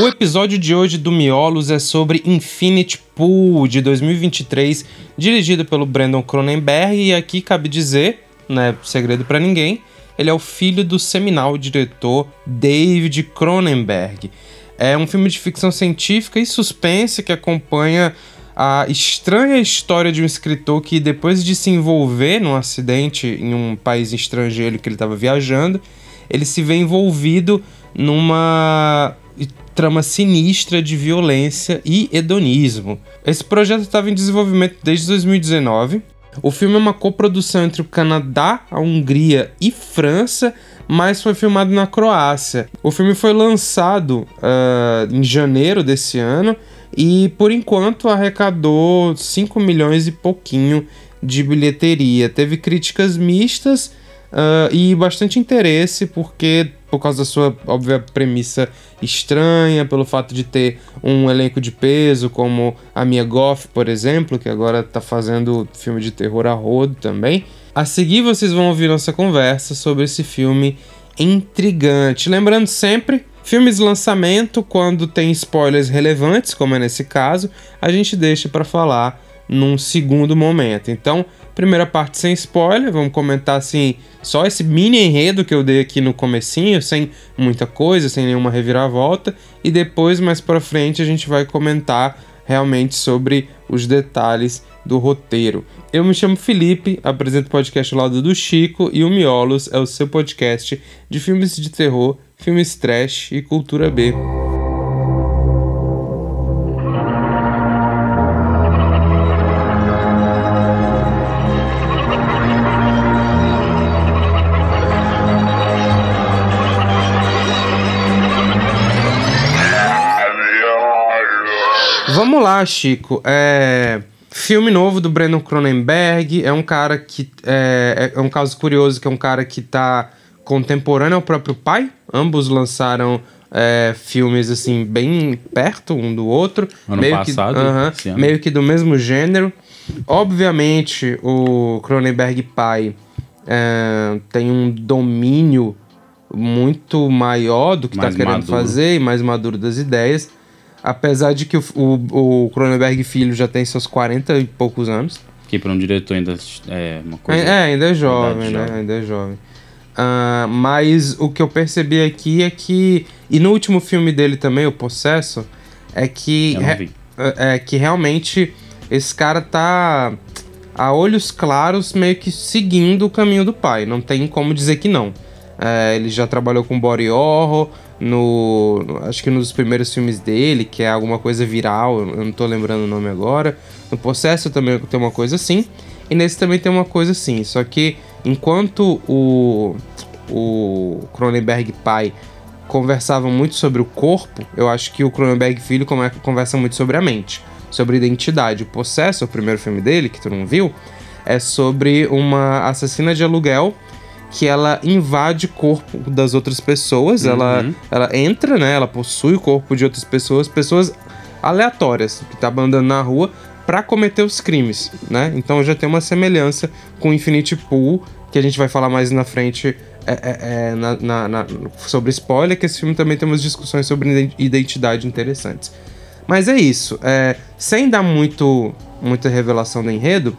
O episódio de hoje do Miolos é sobre Infinity Pool de 2023, dirigido pelo Brandon Cronenberg, e aqui cabe dizer, não é segredo para ninguém, ele é o filho do seminal diretor David Cronenberg. É um filme de ficção científica e suspense que acompanha a estranha história de um escritor que, depois de se envolver num acidente em um país estrangeiro que ele estava viajando, ele se vê envolvido numa trama sinistra de violência e hedonismo. Esse projeto estava em desenvolvimento desde 2019. O filme é uma coprodução entre o Canadá, a Hungria e França, mas foi filmado na Croácia. O filme foi lançado uh, em janeiro desse ano e, por enquanto, arrecadou 5 milhões e pouquinho de bilheteria. Teve críticas mistas uh, e bastante interesse, porque por causa da sua óbvia premissa estranha, pelo fato de ter um elenco de peso, como a Mia Goff, por exemplo, que agora tá fazendo filme de terror a rodo também. A seguir vocês vão ouvir nossa conversa sobre esse filme intrigante. Lembrando sempre, filmes de lançamento, quando tem spoilers relevantes, como é nesse caso, a gente deixa para falar num segundo momento. Então, primeira parte sem spoiler, vamos comentar assim, só esse mini enredo que eu dei aqui no comecinho, sem muita coisa, sem nenhuma reviravolta, e depois mais para frente a gente vai comentar realmente sobre os detalhes do roteiro. Eu me chamo Felipe, apresento o podcast ao lado do Chico e o Miolos é o seu podcast de filmes de terror, filmes trash e cultura B. lá, Chico. É... Filme novo do Brandon Cronenberg. É um cara que. É, é um caso curioso que é um cara que tá contemporâneo ao próprio pai. Ambos lançaram é, filmes assim, bem perto um do outro. Ano meio passado. Que, uh -huh, meio que do mesmo gênero. Obviamente, o Cronenberg pai é, tem um domínio muito maior do que está querendo maduro. fazer e mais maduro das ideias. Apesar de que o, o, o Cronenberg filho já tem seus 40 e poucos anos. Que para um diretor ainda é uma coisa. É, ainda é jovem, né? Jovem. Ainda é jovem. Uh, mas o que eu percebi aqui é que. E no último filme dele também, O Possesso, é que. Re, é, é que realmente esse cara tá a olhos claros meio que seguindo o caminho do pai. Não tem como dizer que não. É, ele já trabalhou com body horror, no, acho que nos primeiros filmes dele, que é alguma coisa viral, eu não tô lembrando o nome agora. No Processo também tem uma coisa assim, e nesse também tem uma coisa assim. Só que enquanto o, o Cronenberg pai conversava muito sobre o corpo, eu acho que o Cronenberg filho conversa muito sobre a mente, sobre identidade. O Processo, o primeiro filme dele, que tu não viu, é sobre uma assassina de aluguel que ela invade o corpo das outras pessoas, uhum. ela, ela entra, né? Ela possui o corpo de outras pessoas, pessoas aleatórias que tá andando na rua para cometer os crimes, né? Então já tem uma semelhança com Infinity Pool, que a gente vai falar mais na frente é, é, é, na, na, na, sobre spoiler, que esse filme também tem umas discussões sobre identidade interessantes. Mas é isso. É, sem dar muito, muita revelação do enredo,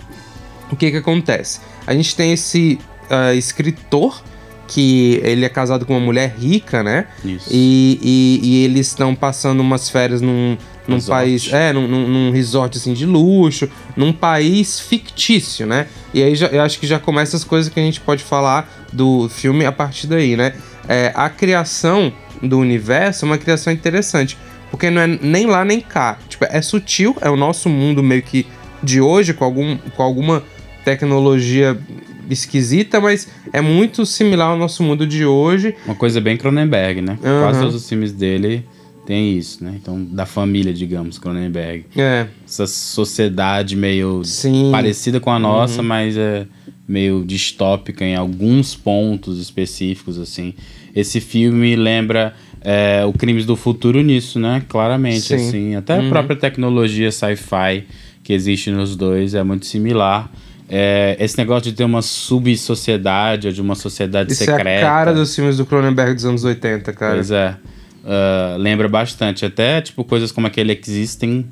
o que que acontece? A gente tem esse uh, escritor que ele é casado com uma mulher rica, né? Isso. E, e, e eles estão passando umas férias num, num país. É, num, num, resort assim de luxo, num país fictício, né? E aí já, eu acho que já começa as coisas que a gente pode falar do filme a partir daí, né? É, a criação do universo é uma criação interessante. Porque não é nem lá nem cá. Tipo, é sutil, é o nosso mundo meio que de hoje, com, algum, com alguma tecnologia esquisita, mas é muito similar ao nosso mundo de hoje. Uma coisa bem Cronenberg, né? Uhum. Quase todos os filmes dele tem isso, né? Então, da família, digamos, Cronenberg. É. Essa sociedade meio Sim. parecida com a nossa, uhum. mas é meio distópica em alguns pontos específicos, assim. Esse filme lembra é, o Crimes do Futuro nisso, né? Claramente, Sim. assim. Até uhum. a própria tecnologia sci-fi que existe nos dois é muito similar. É, esse negócio de ter uma subsociedade ou de uma sociedade Isso secreta. Isso é a cara dos filmes do Cronenberg dos anos 80, cara. Pois é. uh, lembra bastante. Até, tipo, coisas como aquele Existing,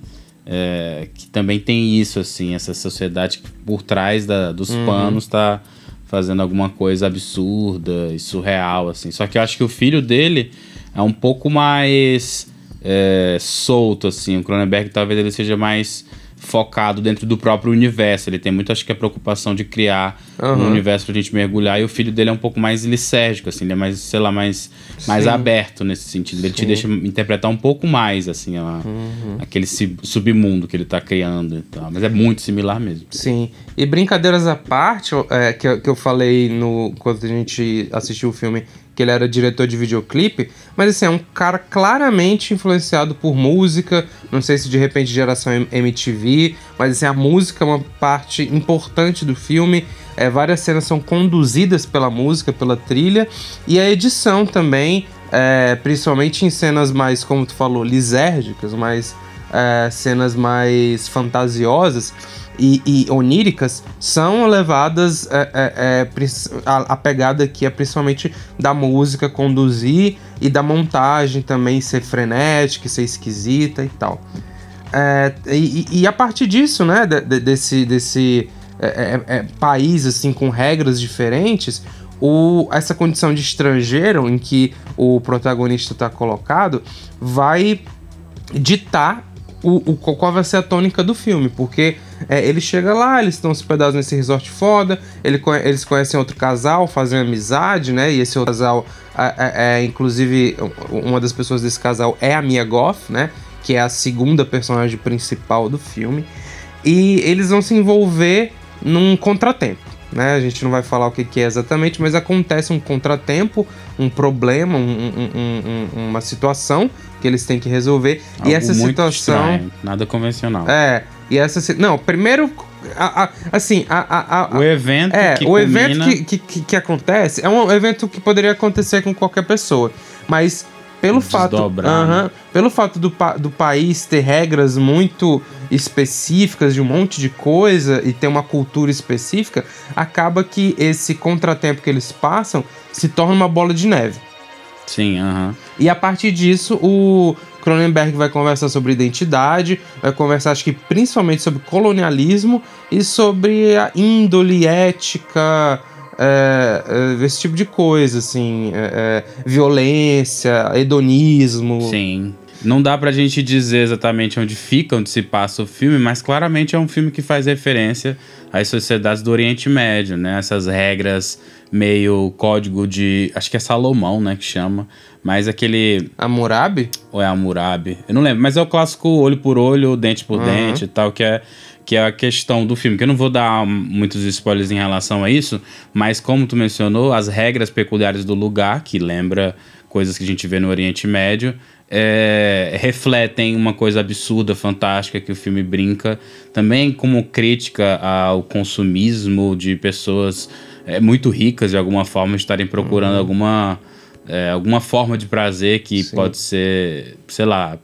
é, que também tem isso, assim, essa sociedade que por trás da, dos uhum. panos tá fazendo alguma coisa absurda e surreal, assim. Só que eu acho que o filho dele é um pouco mais é, solto, assim. O Cronenberg talvez ele seja mais focado dentro do próprio universo. Ele tem muito, acho que, a preocupação de criar uhum. um universo pra gente mergulhar. E o filho dele é um pouco mais licérgico, assim. Ele é mais, sei lá, mais, mais aberto nesse sentido. Ele Sim. te deixa interpretar um pouco mais, assim, a, uhum. aquele submundo que ele tá criando e tal. Mas é muito similar mesmo. Sim. E brincadeiras à parte, é, que, que eu falei no, quando a gente assistiu o filme que ele era diretor de videoclipe, mas assim, é um cara claramente influenciado por música, não sei se de repente geração MTV, mas assim, a música é uma parte importante do filme, é, várias cenas são conduzidas pela música, pela trilha, e a edição também, é, principalmente em cenas mais, como tu falou, lisérgicas, mais é, cenas mais fantasiosas, e, e oníricas são levadas. É, é, é, a, a, pegada aqui é principalmente da música conduzir e da montagem também ser frenética, ser esquisita e tal. É, e, e, a partir disso, né, de, de, desse, desse é, é, país assim com regras diferentes, o, essa condição de estrangeiro em que o protagonista está colocado vai ditar o, o, qual vai ser a tônica do filme, porque é, ele chega lá, eles estão hospedados nesse resort foda, ele, eles conhecem outro casal, fazem amizade, né? E esse outro casal, é, é, inclusive, uma das pessoas desse casal é a Mia Goff, né? Que é a segunda personagem principal do filme. E eles vão se envolver num contratempo. Né? A gente não vai falar o que, que é exatamente, mas acontece um contratempo, um problema, um, um, uma situação que eles têm que resolver. Algo e essa situação. Estranho, nada convencional. É. E essa. Não, primeiro. A, a, assim, a, o evento é, que o culmina... evento que, que, que, acontece é um evento que poderia acontecer com qualquer pessoa. Mas pelo fato, uh -huh, pelo fato do, do país ter regras muito específicas de um monte de coisa e ter uma cultura específica, acaba que esse contratempo que eles passam se torna uma bola de neve. Sim, aham. E a partir disso, o Cronenberg vai conversar sobre identidade, vai conversar, acho que principalmente sobre colonialismo e sobre a índole ética, é, é, esse tipo de coisa, assim, é, é violência, hedonismo. Sim. Não dá pra gente dizer exatamente onde fica, onde se passa o filme, mas claramente é um filme que faz referência às sociedades do Oriente Médio, né? Essas regras meio código de. Acho que é Salomão, né? Que chama. Mas aquele. Amurabi? Ou é Amurabi? Eu não lembro, mas é o clássico olho por olho, dente por uhum. dente e tal, que é, que é a questão do filme. Que eu não vou dar muitos spoilers em relação a isso, mas como tu mencionou, as regras peculiares do lugar, que lembra coisas que a gente vê no Oriente Médio, é, refletem uma coisa absurda, fantástica que o filme brinca. Também como crítica ao consumismo de pessoas é, muito ricas de alguma forma estarem procurando uhum. alguma, é, alguma forma de prazer que Sim. pode ser, sei lá,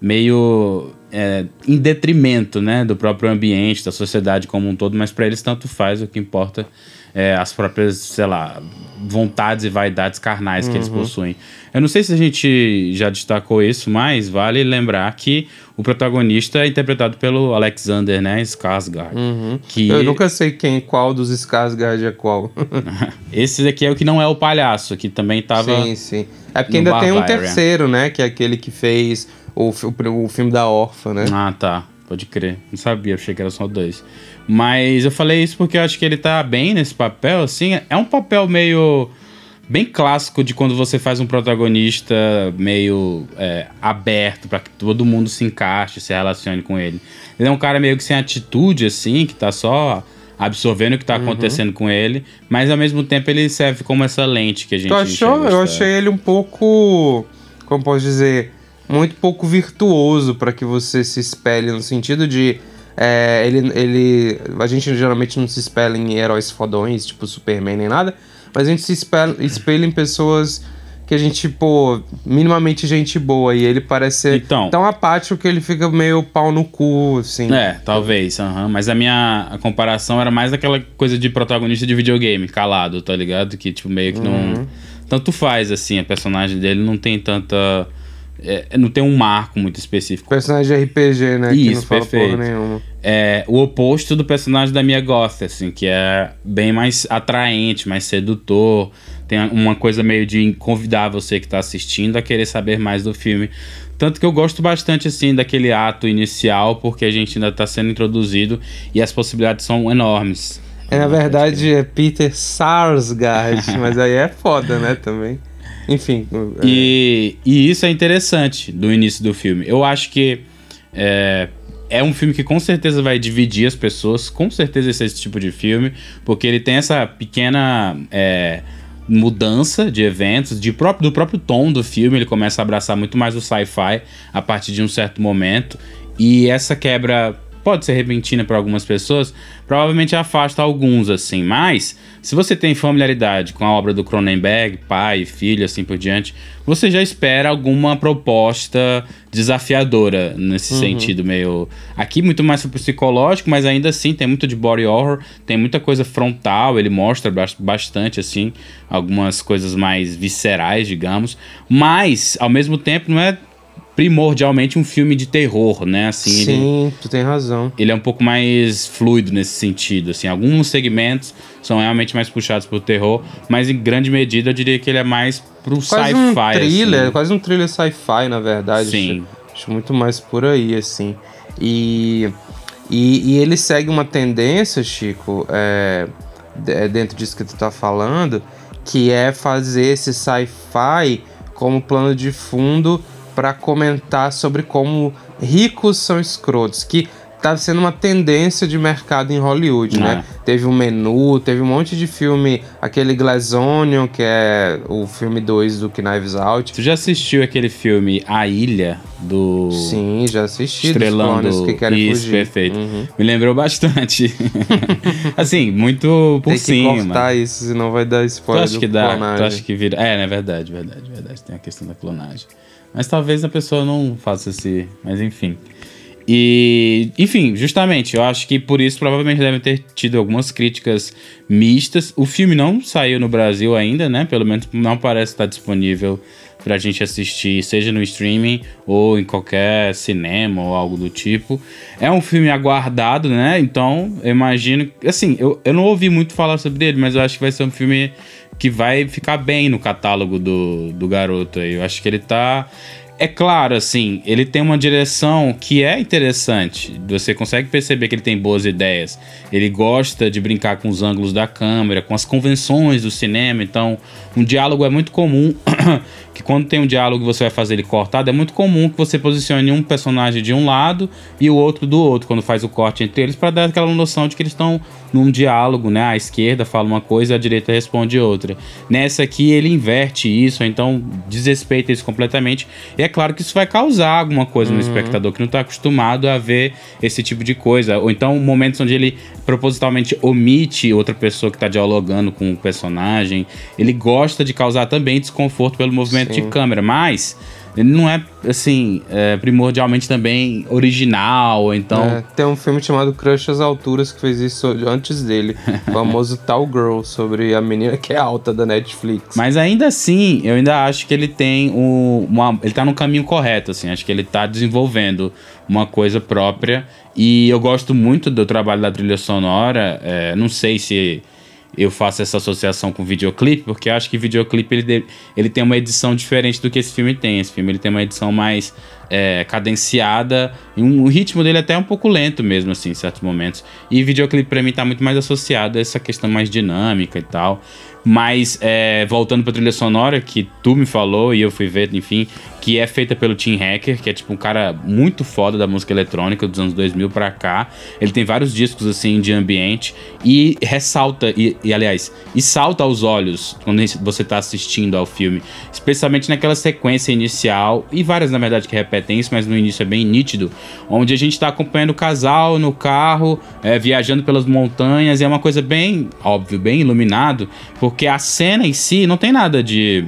meio é, em detrimento né, do próprio ambiente, da sociedade como um todo, mas para eles tanto faz, o que importa é, as próprias, sei lá, vontades e vaidades carnais que eles uhum. possuem. Eu não sei se a gente já destacou isso, mas vale lembrar que o protagonista é interpretado pelo Alexander, né, Skarsgård. Uhum. Que... Eu nunca sei quem, qual dos Skarsgård é qual. Esse daqui é o que não é o palhaço, que também tava Sim, sim. É porque ainda tem um terceiro, né, que é aquele que fez o, o, o filme da órfã, né? Ah, tá. Pode crer. Não sabia, achei que era só dois. Mas eu falei isso porque eu acho que ele tá bem nesse papel, assim. É um papel meio. Bem clássico de quando você faz um protagonista meio é, aberto para que todo mundo se encaixe, se relacione com ele. Ele é um cara meio que sem atitude, assim, que tá só absorvendo o que tá uhum. acontecendo com ele, mas ao mesmo tempo ele serve como essa lente que a gente Tu achou? Eu achei ele um pouco. Como posso dizer? Muito pouco virtuoso para que você se espelhe no sentido de é, ele, ele. A gente geralmente não se espelha em heróis fodões, tipo Superman nem nada, mas a gente se espelha, espelha em pessoas que a gente, pô, minimamente gente boa. E ele parece ser então, tão apático que ele fica meio pau no cu, assim. É, talvez, uhum. mas a minha a comparação era mais daquela coisa de protagonista de videogame, calado, tá ligado? Que, tipo, meio que uhum. não. Tanto faz, assim, a personagem dele não tem tanta é, não tem um marco muito específico. Personagem de RPG, né? Isso, que não fala perfeito. porra nenhuma. É o oposto do personagem da Mia Goth, assim, que é bem mais atraente, mais sedutor. Tem uma coisa meio de convidar você que tá assistindo a querer saber mais do filme. Tanto que eu gosto bastante, assim, daquele ato inicial, porque a gente ainda tá sendo introduzido e as possibilidades são enormes. É, na verdade, é Peter Sarsgaard, mas aí é foda, né, também. Enfim. é- E, e isso é interessante do início do filme. Eu acho que é, é um filme que com certeza vai dividir as pessoas. Com certeza esse é esse tipo de filme, porque ele tem essa pequena é, mudança de eventos, de próprio, do próprio tom do filme. Ele começa a abraçar muito mais o sci-fi a partir de um certo momento. E essa quebra pode ser repentina para algumas pessoas, provavelmente afasta alguns, assim. Mas, se você tem familiaridade com a obra do Cronenberg, pai, filho, assim por diante, você já espera alguma proposta desafiadora nesse sentido, meio. Aqui muito mais pro psicológico, mas ainda assim tem muito de body horror, tem muita coisa frontal, ele mostra bas- bastante, assim, algumas coisas mais viscerais, digamos. Mas, ao mesmo tempo, não é primordialmente um filme de terror, né? Assim, ele- Sim, tu tem razão. ele é um pouco mais fluido nesse sentido, assim, alguns segmentos são realmente mais puxados pro terror, mas em grande medida eu diria que ele é mais pro Quase um sci-fi, thriller, assim. quase um thriller sci-fi, na verdade. Sim. Acho, acho muito mais por aí, assim. E, e, e ele segue uma tendência, Chico, é, é dentro disso que tu tá falando, que é fazer esse sci-fi como plano de fundo para comentar sobre como ricos são escrotos, que tá sendo uma tendência de mercado em Hollywood, né? Teve um menu, teve um monte de filme, aquele Glass Onion, que é o filme 2 do Knives Out. Tu já assistiu aquele filme A Ilha do Sim, já assisti dos estrelando clones que querem isso, fugir. perfeito. Uhum. Me lembrou bastante. assim, muito por Tem que cima. cortar isso, senão vai dar Tu spoiler acha do que dá? clonagem. Tu acha que vira? É, né? Verdade, verdade, verdade. Tem a questão da clonagem. Mas talvez a pessoa não faça esse. Mas enfim. E, enfim, justamente, eu acho que por isso provavelmente devem ter tido algumas críticas mistas. O filme não saiu no Brasil ainda, né? Pelo menos não parece estar disponível pra gente assistir, seja no streaming ou em qualquer cinema ou algo do tipo. É um filme aguardado, né? Então, eu imagino. Assim, eu, eu não ouvi muito falar sobre ele, mas eu acho que vai ser um filme que vai ficar bem no catálogo do, do garoto aí. Eu acho que ele tá. É claro, assim, ele tem uma direção que é interessante. Você consegue perceber que ele tem boas ideias. Ele gosta de brincar com os ângulos da câmera, com as convenções do cinema. Então, um diálogo é muito comum. que quando tem um diálogo você vai fazer ele cortado, é muito comum que você posicione um personagem de um lado e o outro do outro, quando faz o corte entre eles, para dar aquela noção de que eles estão num diálogo, né? A esquerda fala uma coisa, a direita responde outra. Nessa aqui ele inverte isso, então desrespeita isso completamente. E é claro que isso vai causar alguma coisa no espectador que não está acostumado a ver esse tipo de coisa. Ou então momentos onde ele propositalmente omite outra pessoa que está dialogando com o personagem. Ele gosta de causar também desconforto pelo movimento Sim. de câmera, mas ele não é, assim, é, primordialmente também original, então... É, tem um filme chamado Crush às Alturas que fez isso antes dele. o famoso Tall Girl, sobre a menina que é alta da Netflix. Mas ainda assim, eu ainda acho que ele tem um, uma. Ele tá no caminho correto, assim. Acho que ele tá desenvolvendo uma coisa própria. E eu gosto muito do trabalho da trilha sonora. é, não sei se eu faço essa associação com videoclipe, porque acho que videoclipe ele, ele tem uma edição diferente do que esse filme tem. Esse filme ele tem uma edição mais é, cadenciada. E um, o ritmo dele até é um pouco lento mesmo, assim, em certos momentos. E videoclipe pra mim tá muito mais associado a essa questão mais dinâmica e tal. Mas, é, voltando pra trilha sonora, que tu me falou e eu fui ver, enfim, que é feita pelo Tim Hacker, que é tipo um cara muito foda da música eletrônica dos anos 2000 pra cá. Ele tem vários discos, assim, de ambiente e ressalta, e, e, aliás, e salta aos olhos quando você tá assistindo ao filme, especialmente naquela sequência inicial, e várias, na verdade, que repetem isso, mas no início é bem nítido, onde a gente tá acompanhando o casal no carro, é, viajando pelas montanhas, e é uma coisa bem, óbvio, bem iluminado, porque a cena em si não tem nada de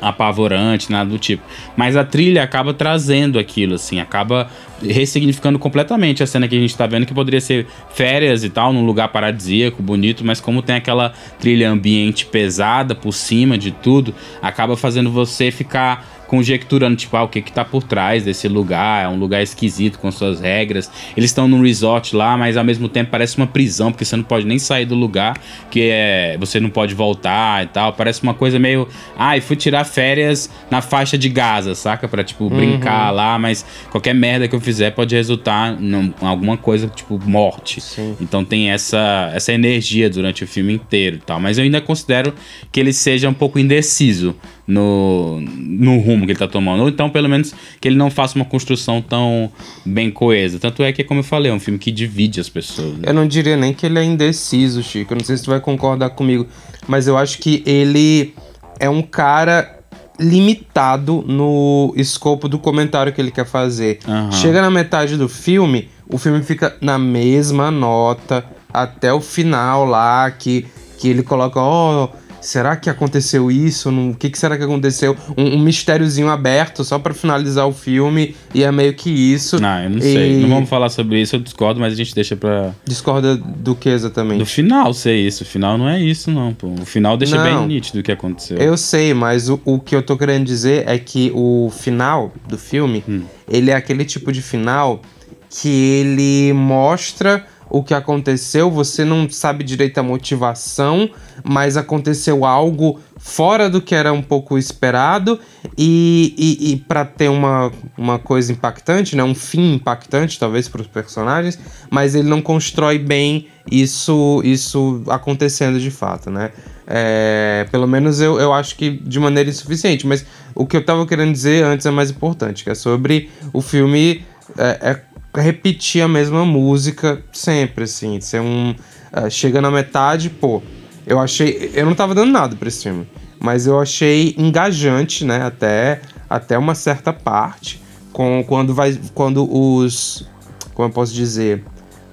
apavorante, nada do tipo. Mas a trilha acaba trazendo aquilo, assim, acaba ressignificando completamente a cena que a gente tá vendo, que poderia ser férias e tal, num lugar paradisíaco, bonito, mas como tem aquela trilha ambiente pesada por cima de tudo, acaba fazendo você ficar conjecturando, tipo, ah, o que que tá por trás desse lugar, é um lugar esquisito com suas regras. Eles estão num resort lá, mas ao mesmo tempo parece uma prisão, porque você não pode nem sair do lugar, que é, você não pode voltar e tal. Parece uma coisa meio, ah, e fui tirar férias na faixa de Gaza, saca? Pra, tipo, uhum. brincar lá, mas qualquer merda que eu fizer pode resultar em alguma coisa, tipo, morte. Sim. Então tem essa, essa energia durante o filme inteiro e tal. Mas eu ainda considero que ele seja um pouco indeciso no, no rumo que ele tá tomando. Ou então, pelo menos, que ele não faça uma construção tão bem coesa. Tanto é que, como eu falei, é um filme que divide as pessoas. Né? Eu não diria nem que ele é indeciso, Chico. Eu não sei se tu vai concordar comigo. Mas eu acho que ele é um cara limitado no escopo do comentário que ele quer fazer. Uhum. Chega na metade do filme, o filme fica na mesma nota até o final lá, que, que ele coloca, ó, oh, será que aconteceu isso? O que, que será que aconteceu? Um, um mistériozinho aberto só para finalizar o filme e é meio que isso. Não, eu não e... sei. Não vamos falar sobre isso, eu discordo, mas a gente deixa pra. Discorda do que exatamente? Do final ser isso. O final não é isso, não, pô. O final deixa não, bem nítido o que aconteceu. Eu sei, mas o, o que eu tô querendo dizer é que o final do filme, hum. ele é aquele tipo de final que ele mostra o que aconteceu, você não sabe direito a motivação, mas aconteceu algo fora do que era um pouco esperado e, e, e para ter uma, uma coisa impactante, né, um fim impactante talvez para os personagens, mas ele não constrói bem isso isso acontecendo de fato, né? É, pelo menos eu, eu acho que de maneira insuficiente, mas o que eu estava querendo dizer antes é mais importante, que é sobre o filme é, é repetir a mesma música sempre, assim. Ser um. Uh, chega na metade, pô. Eu achei. Eu não tava dando nada pra esse filme. Mas eu achei engajante, né? Até, até uma certa parte. Com, quando vai. Quando os. Como eu posso dizer?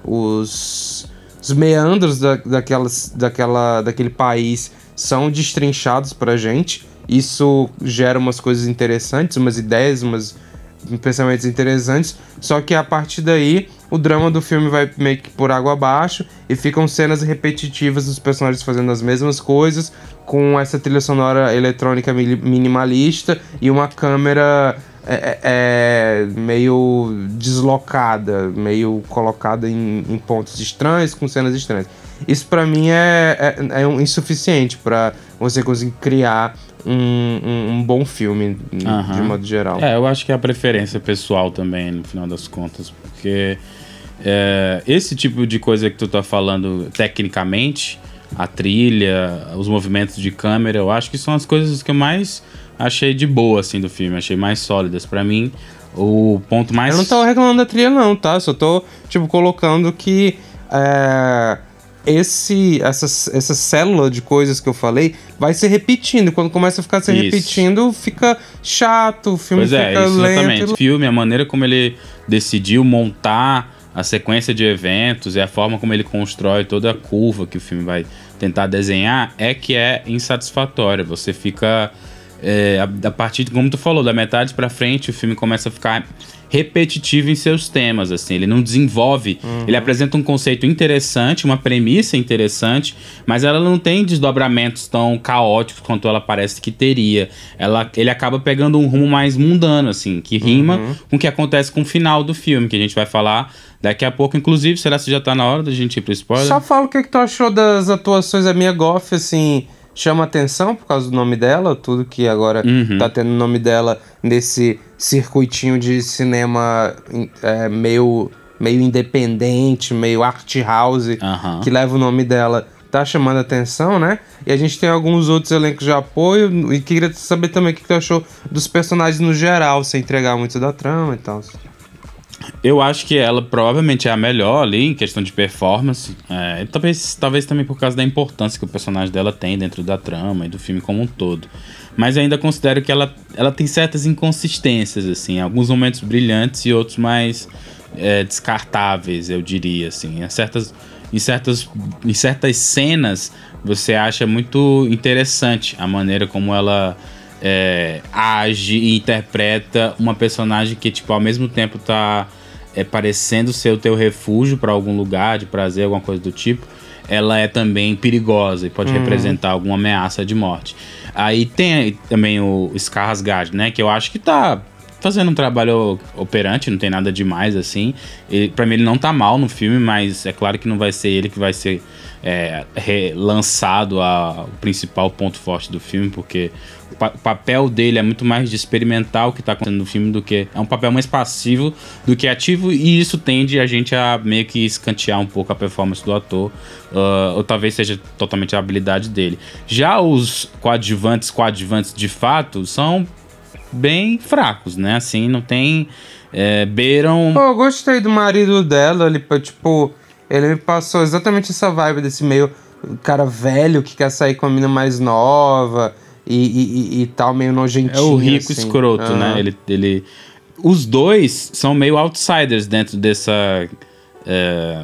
Os. Os meandros da, daquelas, daquela, daquele país são destrinchados pra gente. Isso gera umas coisas interessantes, umas ideias, umas pensamentos interessantes, só que a partir daí o drama do filme vai meio que por água abaixo e ficam cenas repetitivas dos personagens fazendo as mesmas coisas, com essa trilha sonora eletrônica minimalista e uma câmera é, é, é, meio deslocada, meio colocada em, em, pontos estranhos, com cenas estranhas. Isso para mim é, é, é insuficiente para você conseguir criar um, um, um bom filme, uhum. de modo geral. É, eu acho que é a preferência pessoal também, no final das contas, porque é, esse tipo de coisa que tu tá falando tecnicamente, a trilha, os movimentos de câmera, eu acho que são as coisas que eu mais achei de boa, assim, do filme, achei mais sólidas. para mim, o ponto mais... Eu não tô reclamando da trilha não, tá? Só tô, tipo, colocando que... É esse, essa, essa célula de coisas que eu falei vai se repetindo. Quando começa a ficar se isso. repetindo, fica chato, o filme pois é, fica é, isso lento. Exatamente. O filme, a maneira como ele decidiu montar a sequência de eventos e a forma como ele constrói toda a curva que o filme vai tentar desenhar é que é insatisfatória. Você fica. É, a, a partir, como tu falou, da metade para frente, o filme começa a ficar repetitivo em seus temas, assim, ele não desenvolve, uhum. ele apresenta um conceito interessante, uma premissa interessante, mas ela não tem desdobramentos tão caóticos quanto ela parece que teria. Ela, ele acaba pegando um rumo mais mundano, assim, que rima uhum. com o que acontece com o final do filme, que a gente vai falar daqui a pouco, inclusive, será que já tá na hora da gente ir pro spoiler? Só fala o que, que tu achou das atuações da Mia Goff, assim chama atenção por causa do nome dela, tudo que agora uhum. tá tendo o nome dela nesse circuitinho de cinema é, meio, meio independente, meio art house, uhum. que leva o nome dela, tá chamando atenção, né? E a gente tem alguns outros elencos de apoio e queria saber também o que tu achou dos personagens no geral, sem entregar muito da trama e tal. Eu acho que ela provavelmente é a melhor ali em questão de performance. É, talvez, talvez também por causa da importância que o personagem dela tem dentro da trama e do filme como um todo. Mas eu ainda considero que ela, ela tem certas inconsistências, assim, alguns momentos brilhantes e outros mais é, descartáveis, eu diria, assim. Em certas, em, certas, em certas cenas você acha muito interessante a maneira como ela é, age e interpreta uma personagem que, tipo, ao mesmo tempo tá é, parecendo ser o teu refúgio para algum lugar de prazer, alguma coisa do tipo, ela é também perigosa e pode uhum. representar alguma ameaça de morte. Aí tem também o Skarsgård, né? Que eu acho que tá fazendo um trabalho operante, não tem nada demais assim. Pra mim ele não tá mal no filme, mas é claro que não vai ser ele que vai ser é, relançado a, o principal ponto forte do filme, porque o, papel dele é muito mais de experimentar o que está acontecendo no filme do que. É um papel mais passivo do que ativo, e isso tende a gente a meio que escantear um pouco a performance do ator, uh, ou talvez seja totalmente a habilidade dele. Já os coadjuvantes, coadjuvantes de fato, são bem fracos, né? Assim, não tem. É, beiram. Pô, eu gostei do marido dela, ele, tipo ele me passou exatamente essa vibe desse meio cara velho que quer sair com a mina mais nova e, e, e, tal, meio nojentinho. É o rico assim. escroto, uhum. né? Ele, ele. Os dois são meio outsiders dentro dessa. É,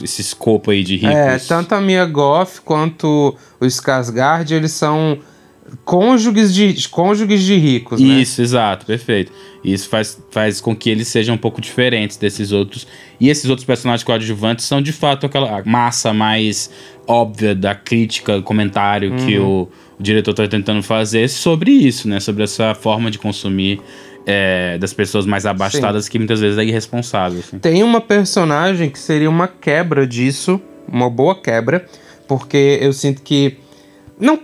esse escopo aí de ricos. É, tanto a Mia Goff quanto o Skarsgård, eles são cônjuges de, cônjuges de ricos, né? Isso, exato, perfeito. Isso faz, faz com que eles sejam um pouco diferentes desses outros. E esses outros personagens coadjuvantes são de fato aquela massa mais óbvia da crítica, comentário uhum. que o, o diretor está tentando fazer sobre isso, né? Sobre essa forma de consumir é, das pessoas mais abastadas Sim. que muitas vezes é irresponsável. Assim. Tem uma personagem que seria uma quebra disso, uma boa quebra, porque eu sinto que. Não,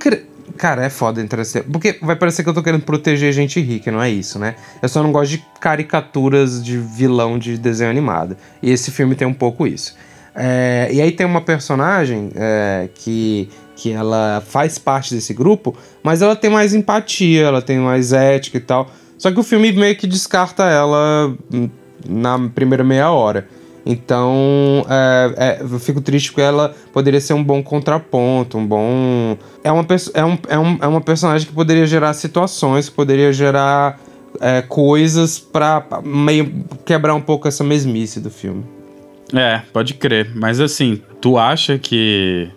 Cara, é foda entrar. Porque vai parecer que eu tô querendo proteger gente rica, não é isso, né? Eu só não gosto de caricaturas de vilão de desenho animado. E esse filme tem um pouco isso. É, e aí tem uma personagem é, que, que ela faz parte desse grupo, mas ela tem mais empatia, ela tem mais ética e tal. Só que o filme meio que descarta ela na primeira meia hora. Então, é, é, eu fico triste porque ela poderia ser um bom contraponto, um bom. É uma, é um, é um, é uma personagem que poderia gerar situações, que poderia gerar é, coisas pra meio quebrar um pouco essa mesmice do filme. É, pode crer. Mas assim, tu acha que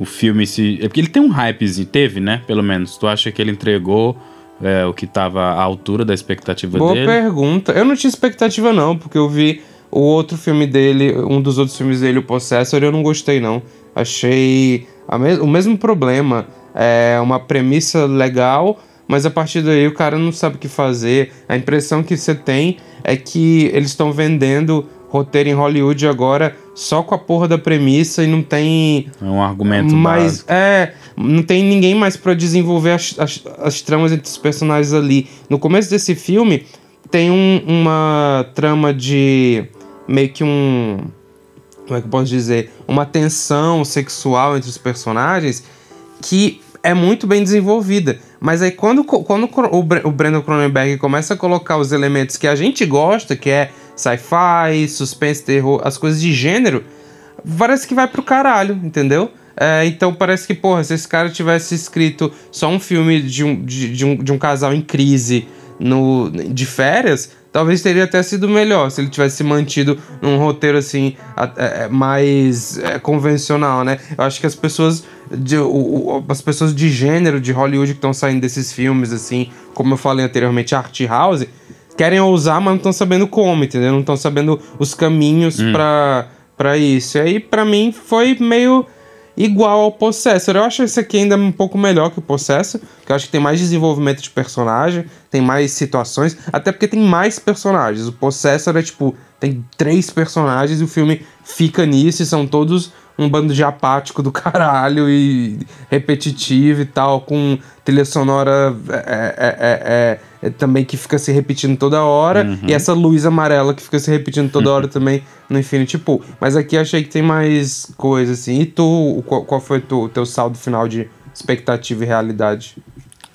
o filme se. É porque ele tem um hypezinho, teve, né? Pelo menos. Tu acha que ele entregou. É, o que tava à altura da expectativa Boa dele? Boa pergunta. Eu não tinha expectativa, não, porque eu vi o outro filme dele, um dos outros filmes dele, o Possessor, eu não gostei não. Achei me o mesmo problema. É uma premissa legal, mas a partir daí o cara não sabe o que fazer. A impressão que você tem é que eles estão vendendo roteiro em Hollywood agora só com a porra da premissa e não tem. É um argumento mais. É, não tem ninguém mais para desenvolver as, as, as tramas entre os personagens ali. No começo desse filme, tem um, uma trama de meio que um. Como é que eu posso dizer? Uma tensão sexual entre os personagens que é muito bem desenvolvida. Mas aí quando, quando o Brandon Cronenberg começa a colocar os elementos que a gente gosta, que é sci-fi, suspense, terror, as coisas de gênero, parece que vai pro caralho, entendeu? É, então parece que, porra, se esse cara tivesse escrito só um filme de um, de, de um, de um casal em crise no, de férias, talvez teria até sido melhor se ele tivesse mantido num roteiro assim é, mais é, convencional, né? Eu acho que as pessoas de, o, as pessoas de gênero de Hollywood que estão saindo desses filmes assim, como eu falei anteriormente, art house, querem ousar, mas não estão sabendo como, entendeu? Não estão sabendo os caminhos hum. para para isso. E aí para mim foi meio igual ao Possessor. Eu acho esse aqui ainda um pouco melhor que o Possessor, que eu acho que tem mais desenvolvimento de personagem, tem mais situações, até porque tem mais personagens. O Possessor é tipo, tem três personagens e o filme fica nisso e são todos um bando de apático do caralho e repetitivo e tal, com trilha sonora é, é, é, é, também que fica se repetindo toda hora, uhum. e essa luz amarela que fica se repetindo toda hora também no Infinity Pool. Mas aqui achei que tem mais coisa assim. E tu, qual, qual foi o teu saldo final de expectativa e realidade?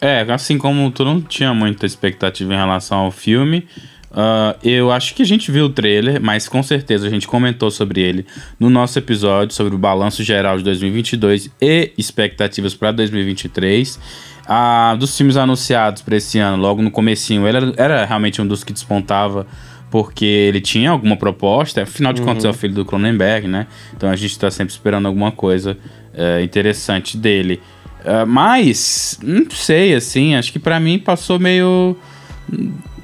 É, assim como tu não tinha muita expectativa em relação ao filme, Uh, eu acho que a gente viu o trailer, mas com certeza a gente comentou sobre ele no nosso episódio sobre o balanço geral de 2022 e expectativas para 2023. Uh, dos filmes anunciados para esse ano, logo no comecinho, ele era, era, realmente um dos que despontava porque ele tinha alguma proposta, afinal de uhum. contas é o filho do Cronenberg, né? Então a gente está sempre esperando alguma coisa uh, interessante dele. Uh, mas, não sei, assim, acho que para mim passou meio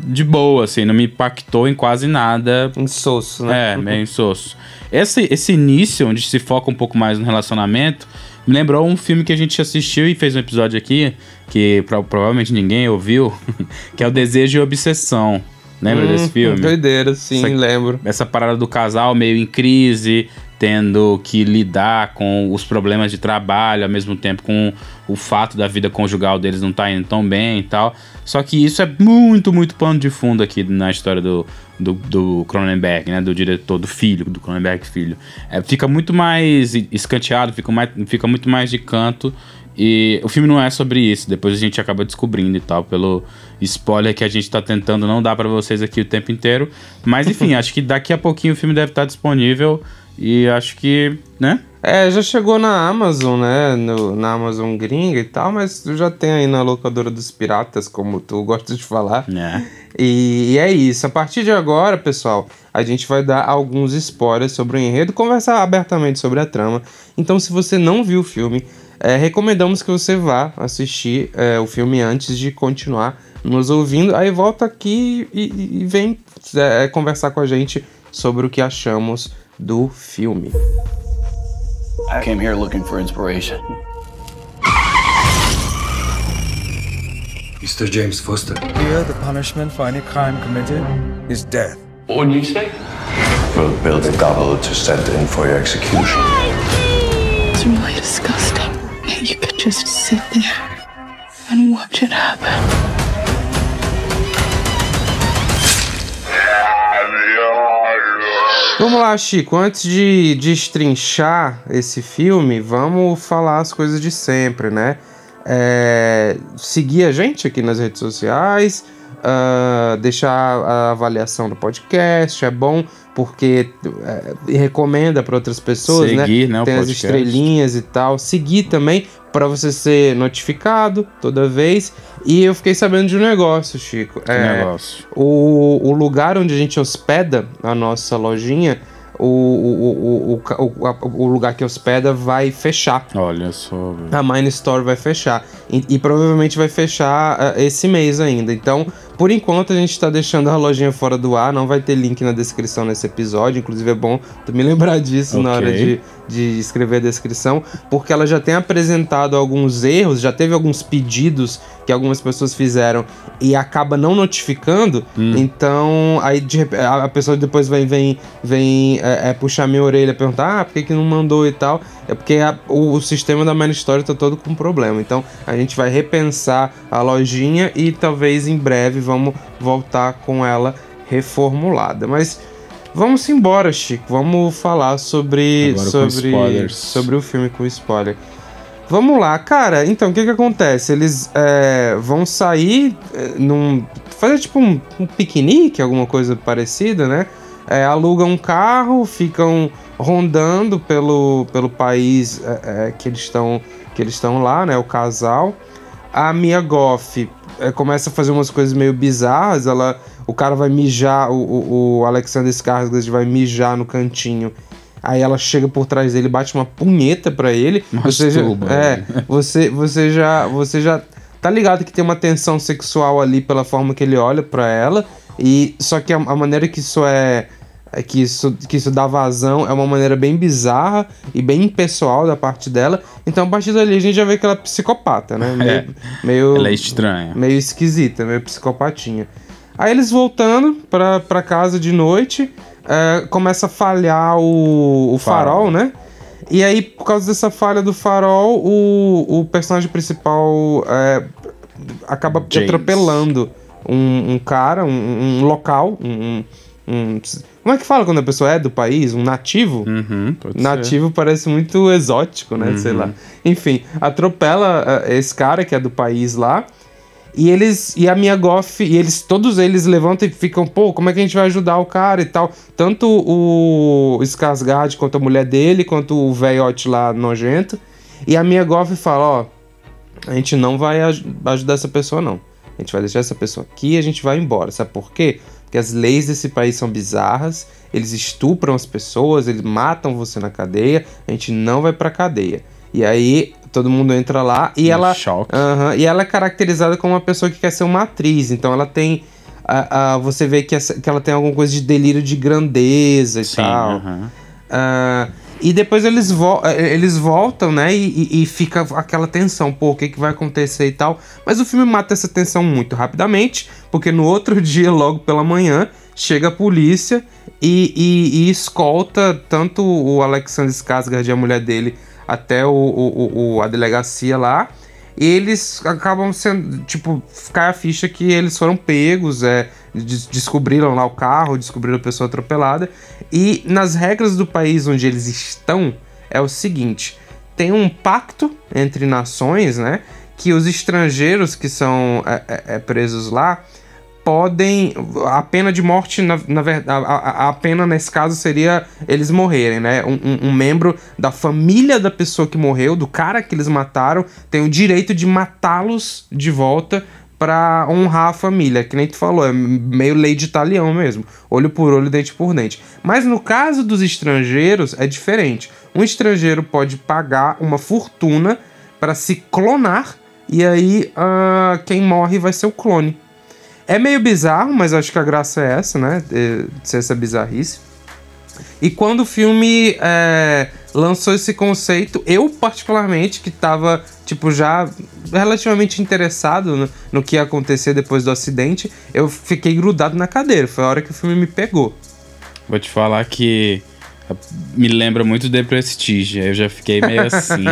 de boa, assim, não me impactou em quase nada. Insosso, né? É, meio insosso. Esse, esse início, onde se foca um pouco mais no relacionamento, me lembrou um filme que a gente assistiu e fez um episódio aqui, que pro, provavelmente ninguém ouviu, que é o Desejo e Obsessão. Lembra hum, desse filme? Doideira, sim, essa, lembro. Essa parada do casal meio em crise, tendo que lidar com os problemas de trabalho, ao mesmo tempo com o fato da vida conjugal deles não estar tá indo tão bem e tal. Só que isso é muito, muito pano de fundo aqui na história do, do, do Cronenberg, né? Do diretor, do filho, do Cronenberg filho. É, fica muito mais escanteado, fica, mais, fica muito mais de canto. E o filme não é sobre isso, depois a gente acaba descobrindo e tal, pelo spoiler que a gente tá tentando não dar para vocês aqui o tempo inteiro. Mas enfim, acho que daqui a pouquinho o filme deve estar tá disponível. E acho que, né? É, já chegou na Amazon, né? No, na Amazon gringa e tal, mas já tem aí na locadora dos piratas, como tu gosta de falar. É. E, e, é isso. A partir de agora, pessoal, a gente vai dar alguns spoilers sobre o enredo, conversar abertamente sobre a trama. Então, se você não viu o filme, é, recomendamos que você vá assistir é, o filme antes de continuar nos ouvindo. Aí volta aqui e, e vem é, conversar com a gente sobre o que achamos do filme. I came here looking for inspiration. Mr. James Foster. Here, the punishment for any crime committed is death. What did you say? We'll build a double to send in for your execution. It's really disgusting. You could just sit there and watch it happen. Vamos lá, Chico. Antes de destrinchar esse filme, vamos falar as coisas de sempre, né? É, seguir a gente aqui nas redes sociais, uh, deixar a avaliação do podcast, é bom porque é, recomenda para outras pessoas, né? Seguir, né? né Tem as estrelinhas e tal. Seguir também para você ser notificado toda vez. E eu fiquei sabendo de um negócio, Chico. Que é, negócio? O, o lugar onde a gente hospeda a nossa lojinha o, o, o, o, lugar que hospeda vai fechar. Olha só. A Mine Store vai fechar. E, e provavelmente vai fechar uh, esse mês ainda. Então, por enquanto, a gente está deixando a lojinha fora do ar. Não vai ter link na descrição nesse episódio. Inclusive, é bom tu me lembrar disso okay. na hora de, de escrever a descrição. Porque ela já tem apresentado alguns erros, já teve alguns pedidos que algumas pessoas fizeram e acaba não notificando. Hum. Então, aí de, a pessoa depois vem, vem, vem é, é, puxar minha orelha, perguntar: ah, por que, que não mandou e tal? É porque a, o, o, sistema da Main Story tá todo com problema. Então, a gente vai repensar a lojinha e talvez em breve vamos voltar com ela reformulada. Mas vamos embora, Chico. Vamos falar sobre sobre sobre o filme com spoiler. Vamos lá, cara. Então, o que que acontece? Eles é, vão sair é, num fazer tipo um, um, piquenique, alguma coisa parecida, né? É, alugam um carro, ficam rondando pelo, pelo país é, é, que eles estão que eles estão lá, né? O casal. A Mia Goff começa a fazer umas coisas meio bizarras. Ela, o cara vai mijar, o, o, o Alexander Skarsgård vai mijar no cantinho. Aí ela chega por trás dele, bate uma punheta para ele. você já, é, você, você já, você já tá ligado que tem uma tensão sexual ali pela forma que ele olha para ela. E só que a, a maneira que isso é é que isso, que isso dá vazão é uma maneira bem bizarra e bem impessoal da parte dela. Então, a partir dali, a gente já vê que ela é psicopata, né? Meio, é, meio, ela é estranha. Meio esquisita, meio psicopatinha. Aí eles voltando pra, pra casa de noite, é, começa a falhar o, o farol, farol, né? E aí, por causa dessa falha do farol, o, o personagem principal é, acaba James. atropelando um, um cara, um, um local, um, um como é que fala quando a pessoa é do país? Um nativo? Uhum, nativo ser. parece muito exótico, né? Uhum. Sei lá. Enfim, atropela uh, esse cara que é do país lá. E eles. E a minha Goff. E eles. Todos eles levantam e ficam, pô, como é que a gente vai ajudar o cara e tal? Tanto o Skarsgård quanto a mulher dele, quanto o velhote lá nojento. E a minha Goff fala, ó. A gente não vai aj ajudar essa pessoa, não. A gente vai deixar essa pessoa aqui e a gente vai embora. Sabe por quê? Que as leis desse país são bizarras, eles estupram as pessoas, eles matam você na cadeia, a gente não vai pra cadeia. E aí todo mundo entra lá e um ela. Choque. Uh -huh, e ela é caracterizada como uma pessoa que quer ser uma atriz. Então ela tem. Uh, uh, você vê que, essa, que ela tem alguma coisa de delírio de grandeza e Sim, tal. -huh. E depois eles, vo eh, eles voltam, né? E, e, fica aquela tensão, pô, o que, que vai acontecer e tal. Mas o filme mata essa tensão muito rapidamente, porque no outro dia, logo pela manhã, chega a polícia e, e, e escolta tanto o Alexander Skarsgård e a mulher dele até o, o, o, a delegacia lá. E eles acabam sendo, tipo, cai a ficha que eles foram pegos, é, descobriram lá o carro, descobriram a pessoa atropelada. E nas regras do país onde eles estão, é o seguinte: tem um pacto entre nações, né? Que os estrangeiros que são é, é, é presos lá podem. A pena de morte, na, na verdade, a, a, pena nesse caso seria eles morrerem, né? Um, um, um, membro da família da pessoa que morreu, do cara que eles mataram, tem o direito de matá-los de volta para honrar a família, que nem tu falou, é meio lei de italião mesmo, olho por olho, dente por dente. Mas no caso dos estrangeiros é diferente. Um estrangeiro pode pagar uma fortuna para se clonar e aí uh, quem morre vai ser o clone. É meio bizarro, mas acho que a graça é essa, né? De ser essa bizarrice. E quando o filme é, lançou esse conceito, eu particularmente, que tava, tipo, já relativamente interessado no, no, que ia acontecer depois do acidente, eu fiquei grudado na cadeira. Foi a hora que o filme me pegou. Vou te falar que me lembra muito The Prestige. Eu já fiquei meio assim.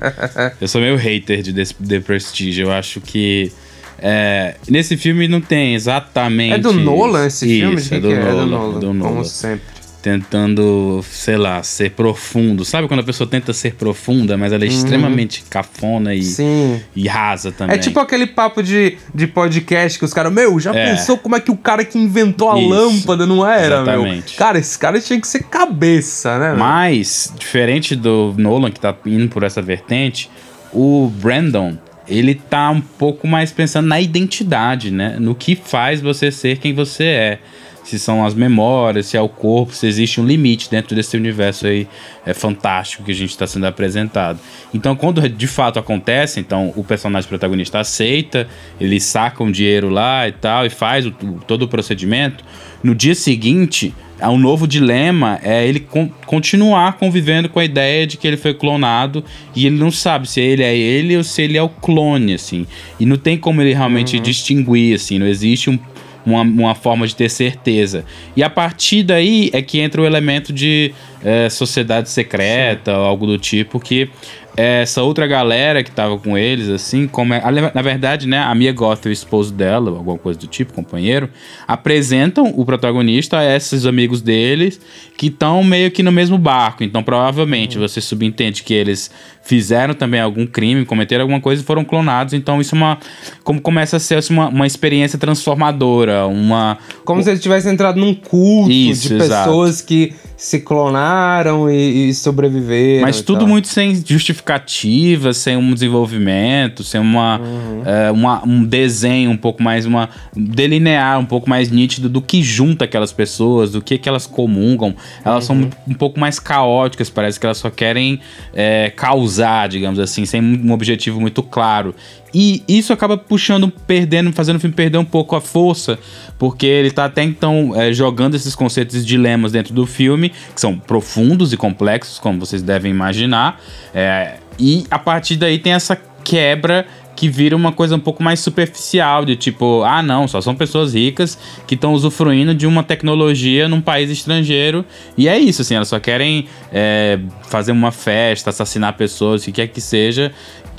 eu sou meio hater de The Prestige. Eu acho que é, nesse filme não tem exatamente. É do Nolan esse filme? Isso, é do, é? Nolan, é do Nolan. Do Nolan. Como sempre. Tentando, sei lá, ser profundo. Sabe quando a pessoa tenta ser profunda, mas ela é uhum. extremamente cafona e, Sim. e rasa também? É tipo aquele papo de, de podcast que os caras, meu, já é. pensou como é que o cara que inventou a Isso. lâmpada não era, Exatamente. meu? Cara, esse cara tinha que ser cabeça, né? Mas, diferente do Nolan, que tá indo por essa vertente, o Brandon, ele tá um pouco mais pensando na identidade, né? No que faz você ser quem você é. Se são as memórias, se é o corpo, se existe um limite dentro desse universo aí é fantástico que a gente está sendo apresentado. Então, quando de fato acontece, então o personagem protagonista aceita, ele saca um dinheiro lá e tal, e faz o, todo o procedimento. No dia seguinte, é um novo dilema é ele con continuar convivendo com a ideia de que ele foi clonado e ele não sabe se ele é ele ou se ele é o clone, assim. E não tem como ele realmente uhum. distinguir, assim, não existe um, uma, uma forma de ter certeza. E a partir daí é que entra o elemento de é, sociedade secreta Sim. ou algo do tipo que essa outra galera que tava com eles, assim, como é, na verdade, né, a Mia Goth e o esposo dela, alguma coisa do tipo, companheiro, apresentam o protagonista a esses amigos deles que estão meio que no mesmo barco. Então, provavelmente, uhum. você subentende que eles fizeram também algum crime, cometeram alguma coisa e foram clonados. Então, isso é uma. Como começa a ser assim, uma, uma experiência transformadora, uma. Como se eles tivessem entrado num culto isso, de pessoas exato. que se clonaram e, e sobreviveram. Mas tudo tal. muito sem justificativa, sem um desenvolvimento, sem uma, uhum. é, uma, um desenho um pouco mais, uma delinear um pouco mais nítido do que junta aquelas pessoas, do que, que elas comungam. Elas uhum. são um pouco mais caóticas, parece que elas só querem é, causar, digamos assim, sem um objetivo muito claro. E isso acaba puxando, perdendo, fazendo o filme perder um pouco a força, porque ele tá até então é, jogando esses conceitos e dilemas dentro do filme, que são profundos e complexos, como vocês devem imaginar. É, e a partir daí tem essa quebra que vira uma coisa um pouco mais superficial, de tipo, ah, não, só são pessoas ricas que estão usufruindo de uma tecnologia num país estrangeiro. E é isso, assim, elas só querem é, fazer uma festa, assassinar pessoas, o que quer que seja,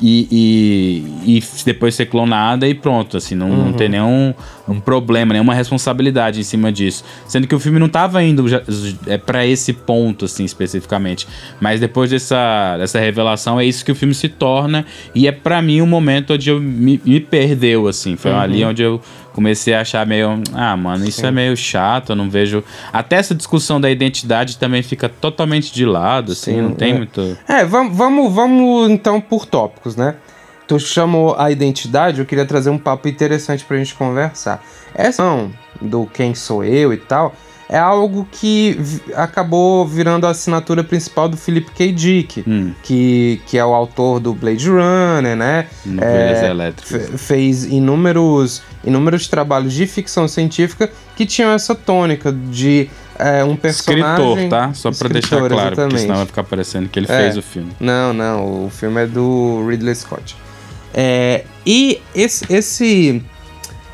e, e, e, depois ser clonada e pronto, assim, não, uhum. não tem nenhum um problema, nenhuma responsabilidade em cima disso. Sendo que o filme não estava indo já, é, para esse ponto, assim, especificamente. Mas depois dessa, dessa revelação, é isso que o filme se torna, e é para mim o um momento onde eu me, me perdeu, assim, foi uhum. ali onde eu comecei a achar meio. Ah, mano, isso Sim. é meio chato, eu não vejo. Até essa discussão da identidade também fica totalmente de lado, assim, Sim, não tem é. muito. É, vamos, vamos, vamos então por tópicos, né? Tu chamou a identidade, eu queria trazer um papo interessante pra gente conversar. Essa do quem sou eu e tal, é algo que acabou virando a assinatura principal do Philip K. Dick, hum. que, que é o autor do Blade Runner, né? É, elétricas. Fez inúmeros, inúmeros trabalhos de ficção científica que tinham essa tônica de é, um personagem... Escritor, tá? Só pra deixar claro, exatamente. porque senão vai ficar parecendo que ele é. fez o filme. Não, não, o filme é do Ridley Scott. É, e esse, esse,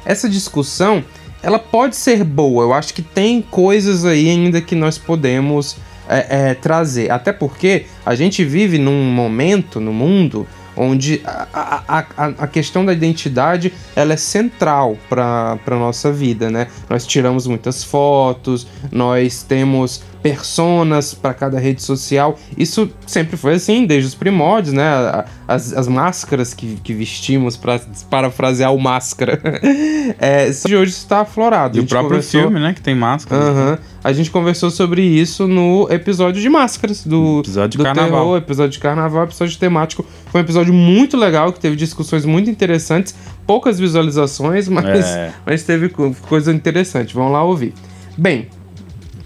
essa discussão, ela pode ser boa. Eu acho que tem coisas aí ainda que nós podemos é, é, trazer. Até porque a gente vive num momento no mundo onde a, a, a, a questão da identidade ela é central para a nossa vida, né? Nós tiramos muitas fotos, nós temos personas para cada rede social. Isso sempre foi assim, desde os primórdios, né? As, as máscaras que, que vestimos, para parafrasear o máscara, é, de hoje está aflorado. E o próprio conversou... filme, né? Que tem máscaras. Uhum. A gente conversou sobre isso no episódio de máscaras do, episódio do carnaval. terror, episódio de carnaval, episódio temático. Foi um episódio muito legal, que teve discussões muito interessantes, poucas visualizações, mas, é. mas teve coisa interessante. Vamos lá ouvir. Bem,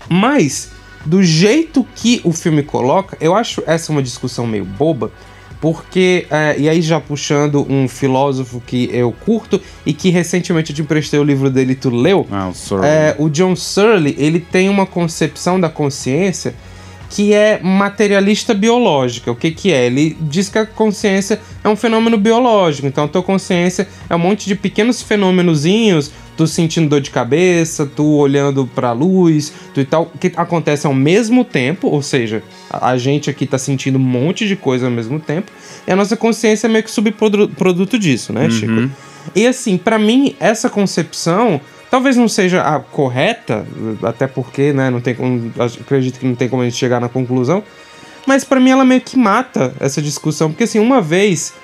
mas do jeito que o filme coloca, eu acho essa uma discussão meio boba, porque, é, e aí já puxando um filósofo que eu curto e que recentemente eu te emprestei o livro dele e tu leu, ah, o, é, o John Searle, ele tem uma concepção da consciência que é materialista biológica. O que, que é? Ele diz que a consciência é um fenômeno biológico. Então a tua consciência é um monte de pequenos fenômenozinhos tu sentindo dor de cabeça, tu olhando pra luz, tu e tal, que acontece ao mesmo tempo, ou seja, a, gente aqui tá sentindo um monte de coisa ao mesmo tempo, e a nossa consciência é meio que subproduto disso, né, uhum. Chico? E assim, para mim, essa concepção talvez não seja a correta, até porque, né, não tem como, acredito que não tem como a gente chegar na conclusão, mas para mim ela meio que mata essa discussão, porque assim, uma vez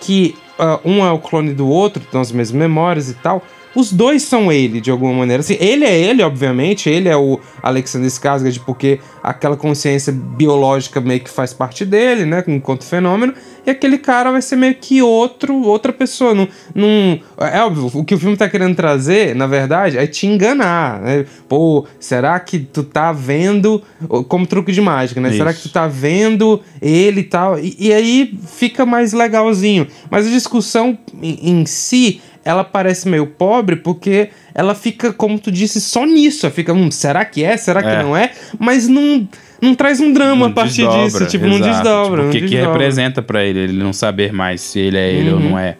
que uh, um é o clone do outro, tem as mesmas memórias e tal, os dois são ele, de alguma maneira. Assim, ele é ele, obviamente, ele é o Alexander Skarsgård, porque aquela consciência biológica meio que faz parte dele, né, enquanto fenômeno, e aquele cara vai ser meio que outro, outra pessoa. Num, num, é óbvio, o que o filme tá querendo trazer, na verdade, é te enganar, né? Pô, será que tu tá vendo, como truque de mágica, né? Isso. Será que tu tá vendo ele e tal? E, e aí fica mais legalzinho. Mas a discussão em, em si ela parece meio pobre porque ela fica, como tu disse, só nisso. Ela fica, hum, será que é? Será que é. não é? Mas não, não traz um drama não a partir desdobra, disso. Tipo, exato. não desdobra. Tipo, o que, que representa para ele ele não saber mais se ele é ele uhum. ou não é?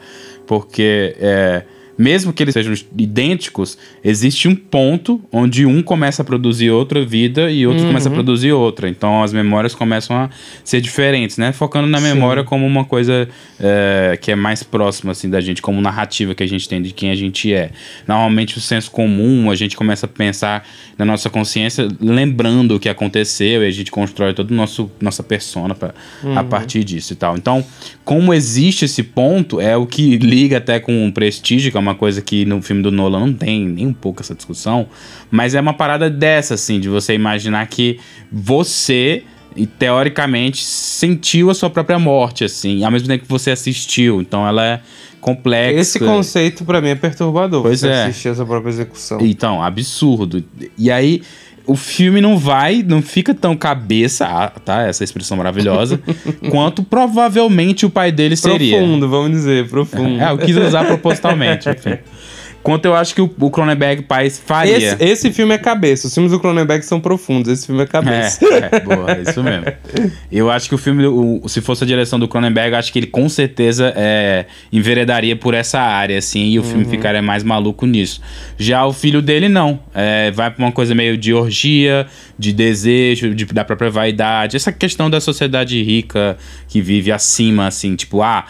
Porque é, mesmo que eles sejam idênticos, existe um ponto onde um começa a produzir outra vida e outro uhum. começa a produzir outra. Então as memórias começam a ser diferentes, né? Focando na memória Sim. como uma coisa é, que é mais próxima assim da gente, como narrativa que a gente tem de quem a gente é. Normalmente o senso comum, a gente começa a pensar na nossa consciência lembrando o que aconteceu e a gente constrói toda nosso nossa persona pra, uhum. a partir disso e tal. Então, como existe esse ponto, é o que liga até com o prestígio, que é uma uma coisa que no filme do Nolan não tem nem um pouco essa discussão, mas é uma parada dessa, assim, de você imaginar que você e teoricamente sentiu a sua própria morte, assim, ao mesmo tempo que você assistiu. Então ela é complexa. Esse conceito para mim é perturbador. Pois você é. assistir essa própria execução. Então, absurdo. E aí o filme não vai, não fica tão cabeça, ah, tá? Essa expressão maravilhosa, quanto provavelmente o pai dele seria. Profundo, vamos dizer, profundo. É, eu quis usar propositalmente, enfim quanto eu acho que o, Cronenberg pai faria. Esse, esse, filme é cabeça. Os filmes do Cronenberg são profundos. Esse filme é cabeça. É, é boa, é isso mesmo. Eu acho que o filme, o, se fosse a direção do Cronenberg, acho que ele com certeza é, enveredaria por essa área, assim, e o uhum. filme ficaria mais maluco nisso. Já o filho dele, não. É, vai pra uma coisa meio de orgia, de desejo, de, da própria vaidade. Essa questão da sociedade rica que vive acima, assim, tipo, ah,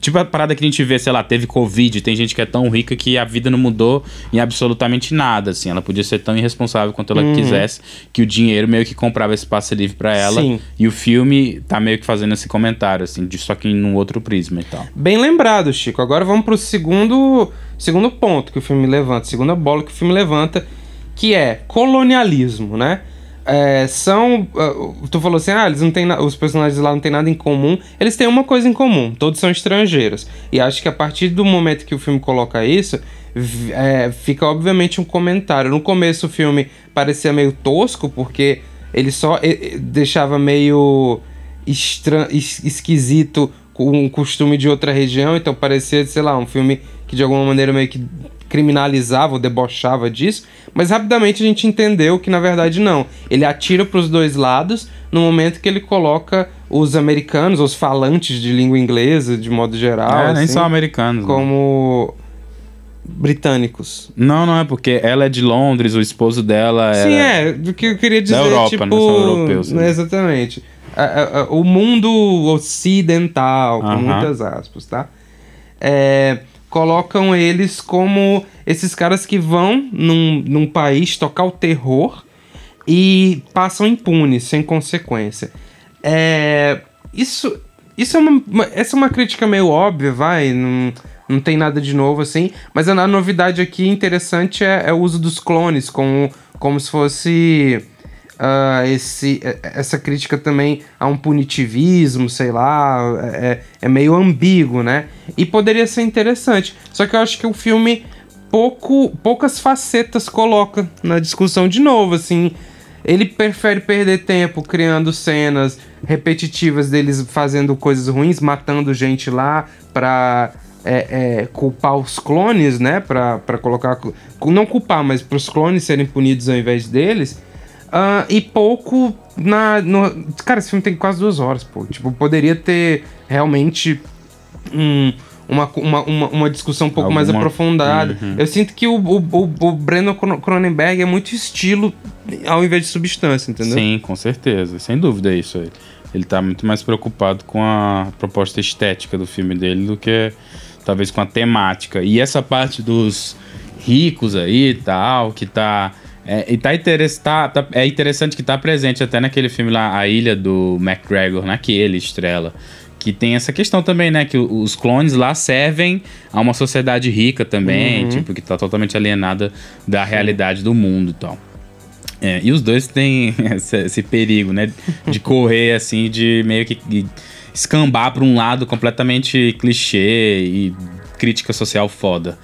tipo a parada que a gente vê, sei lá, teve Covid, tem gente que é tão rica que a vida não mudou em absolutamente nada, assim. Ela podia ser tão irresponsável quanto ela uhum. quisesse, que o dinheiro meio que comprava esse passe livre para ela. Sim. E o filme tá meio que fazendo esse comentário, assim, de, só que num outro prisma e tal. Bem lembrado, Chico. Agora vamos pro segundo, segundo ponto que o filme levanta, segunda bola que o filme levanta, que é colonialismo, né? é, são. Uh, tu falou assim, ah, eles não têm os personagens lá não têm nada em comum. Eles têm uma coisa em comum, todos são estrangeiros. E acho que a partir do momento que o filme coloca isso, é, fica obviamente um comentário. No começo o filme parecia meio tosco, porque ele só deixava meio estran esquisito com um costume de outra região, então parecia, sei lá, um filme que de alguma maneira meio que criminalizava ou debochava disso, mas rapidamente a gente entendeu que na verdade não. Ele atira para os dois lados no momento que ele coloca os americanos, os falantes de língua inglesa, de modo geral. É, assim, nem são americanos. né? Britânicos. Não, não é porque ela é de Londres, o esposo dela é. Sim, é, do que eu queria dizer, Europa, tipo... não são europeus, né? Exatamente. A- a- o mundo ocidental, com Aham. muitas aspas, tá? É, colocam eles como esses caras que vão num, num país tocar o terror e passam impunes, sem consequência. É, isso, isso é uma, uma- essa é uma crítica meio óbvia, vai, não, não tem nada de novo assim, mas a, novidade aqui interessante é, é o uso dos clones, como, como se fosse ah, esse, é- essa crítica também a um punitivismo, sei lá, é, é meio ambíguo, né? E poderia ser interessante, só que eu acho que o filme pouco, poucas facetas coloca na discussão de novo, assim. Ele prefere perder tempo criando cenas repetitivas deles fazendo coisas ruins, matando gente lá pra é, é, culpar os clones, né? Pra, pra colocar. Não culpar, mas pros clones serem punidos ao invés deles. Ah, e pouco na. No... Cara, esse filme tem quase duas horas, pô. Tipo, poderia ter realmente um- uma, uma, uma, uma discussão um pouco mais Alguma- aprofundada. Eu sinto que o, o, o, o Cron- Cronenberg é muito estilo ao invés de substância, entendeu? Sim, com certeza. Sem dúvida é isso aí. Ele tá muito mais preocupado com a proposta estética do filme dele do que talvez com a temática. E essa parte dos ricos aí e tal, que tá. É, e tá, interess, tá, tá- é interessante que tá presente até naquele filme lá, A Ilha do McGregor, naquele estrela. Que tem essa questão também, né? Que os clones lá servem a uma sociedade rica também, tipo, que tá totalmente alienada da realidade do mundo e tal. É, e os dois têm esse, esse perigo, né? De correr, assim, de meio que escambar pra um lado completamente clichê e crítica social foda.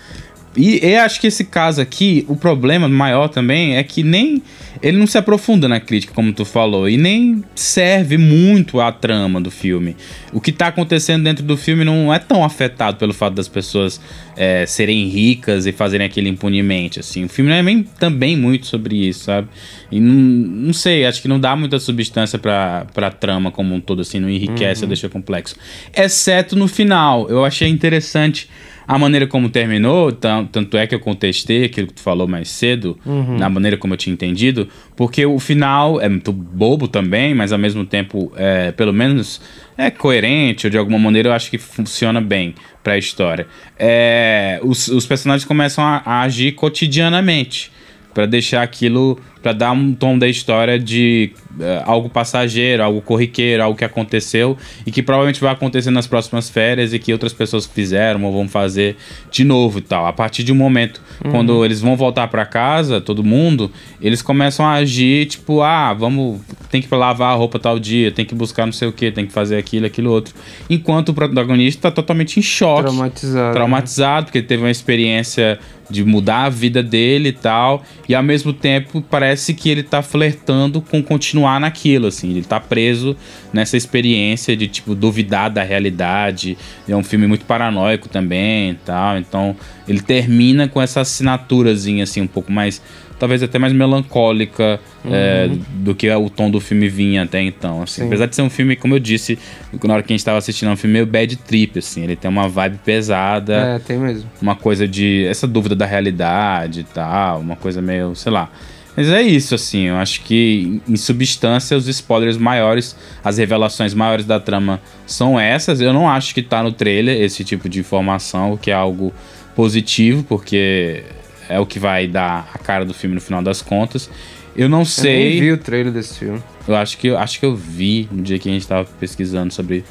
E eu acho que esse caso aqui, o problema maior também é que nem. Ele não se aprofunda na crítica, como tu falou, e nem serve muito à trama do filme. O que tá acontecendo dentro do filme não é tão afetado pelo fato das pessoas é, serem ricas e fazerem aquilo impunemente, assim. O filme não é nem, também muito sobre isso, sabe? E não, não sei, acho que não dá muita substância pra, pra trama como um todo, assim, não enriquece ou deixa complexo. Exceto no final, eu achei interessante a maneira como terminou, tan- tanto é que eu contestei aquilo que tu falou mais cedo, na maneira como eu tinha entendido, porque o final é muito bobo também, mas ao mesmo tempo, é, pelo menos, é coerente, ou de alguma maneira eu acho que funciona bem pra história. É, os, os personagens começam a, a agir cotidianamente. Pra deixar aquilo, pra dar um tom da história de eh, algo passageiro, algo corriqueiro, algo que aconteceu e que provavelmente vai acontecer nas próximas férias e que outras pessoas fizeram ou vão fazer de novo e tal. A partir de um momento, quando eles vão voltar pra casa, todo mundo, eles começam a agir tipo, ah, vamos, tem que lavar a roupa tal dia, tem que buscar não sei o que, tem que fazer aquilo, aquilo outro. Enquanto o protagonista tá totalmente em choque Traumatizado. traumatizado, porque ele teve uma experiência de mudar a vida dele e tal, e ao mesmo tempo parece que ele tá flertando com continuar naquilo, assim, ele tá preso nessa experiência de, tipo, duvidar da realidade, é um filme muito paranoico também e tal, então ele termina com essa assinaturazinha, assim, um pouco mais, talvez até mais melancólica é, do que o tom do filme vinha até então, assim, Sim. apesar de ser um filme, como eu disse, na hora que a gente tava assistindo, é um filme meio bad trip, assim, ele tem uma vibe pesada, É, tem mesmo. uma coisa de. essa dúvida da realidade e tal, uma coisa meio, sei lá. Mas é isso, assim, eu acho que em substância os spoilers maiores, as revelações maiores da trama são essas. Eu não acho que tá no trailer esse tipo de informação, o que é algo positivo, porque é o que vai dar a cara do filme no final das contas. Eu não Eu nem sei. vi o trailer desse filme. Eu acho que, eu acho que eu vi no dia que a gente tava pesquisando sobre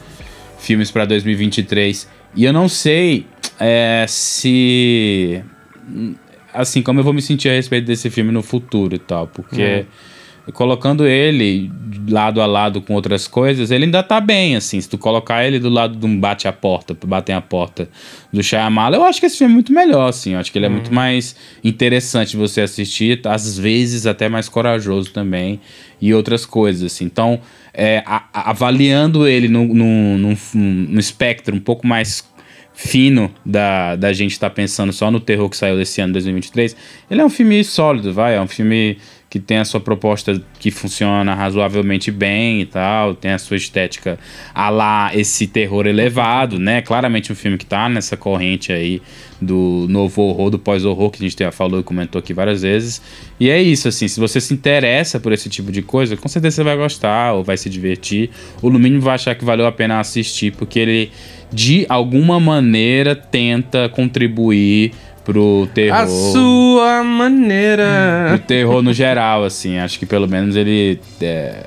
filmes pra 2023. E eu não sei é, se. Assim, como eu vou me sentir a respeito desse filme no futuro e tal. Porque colocando ele lado a lado com outras coisas, ele ainda tá bem, assim. Se tu colocar ele do lado de um bate a porta, batem a porta do Shyamala, eu acho que esse filme é muito melhor, assim. Eu acho que ele é muito mais interessante de você assistir, às vezes até mais corajoso também, e outras coisas, assim. Então, é, a- avaliando ele num, num espectro um pouco mais fino da, da gente estar tá pensando só no terror que saiu desse ano, 2023. Ele é um filme sólido, vai, é um filme que tem a sua proposta que funciona razoavelmente bem e tal, tem a sua estética a lá esse terror elevado, né? Claramente um filme que tá nessa corrente aí do novo horror, do pós-horror que a gente já falou e comentou aqui várias vezes. E é isso, assim, se você se interessa por esse tipo de coisa, com certeza você vai gostar ou vai se divertir, ou no mínimo vai achar que valeu a pena assistir, porque ele de alguma maneira tenta contribuir pro terror. A sua maneira. O terror no geral, assim. Acho que pelo menos ele. É...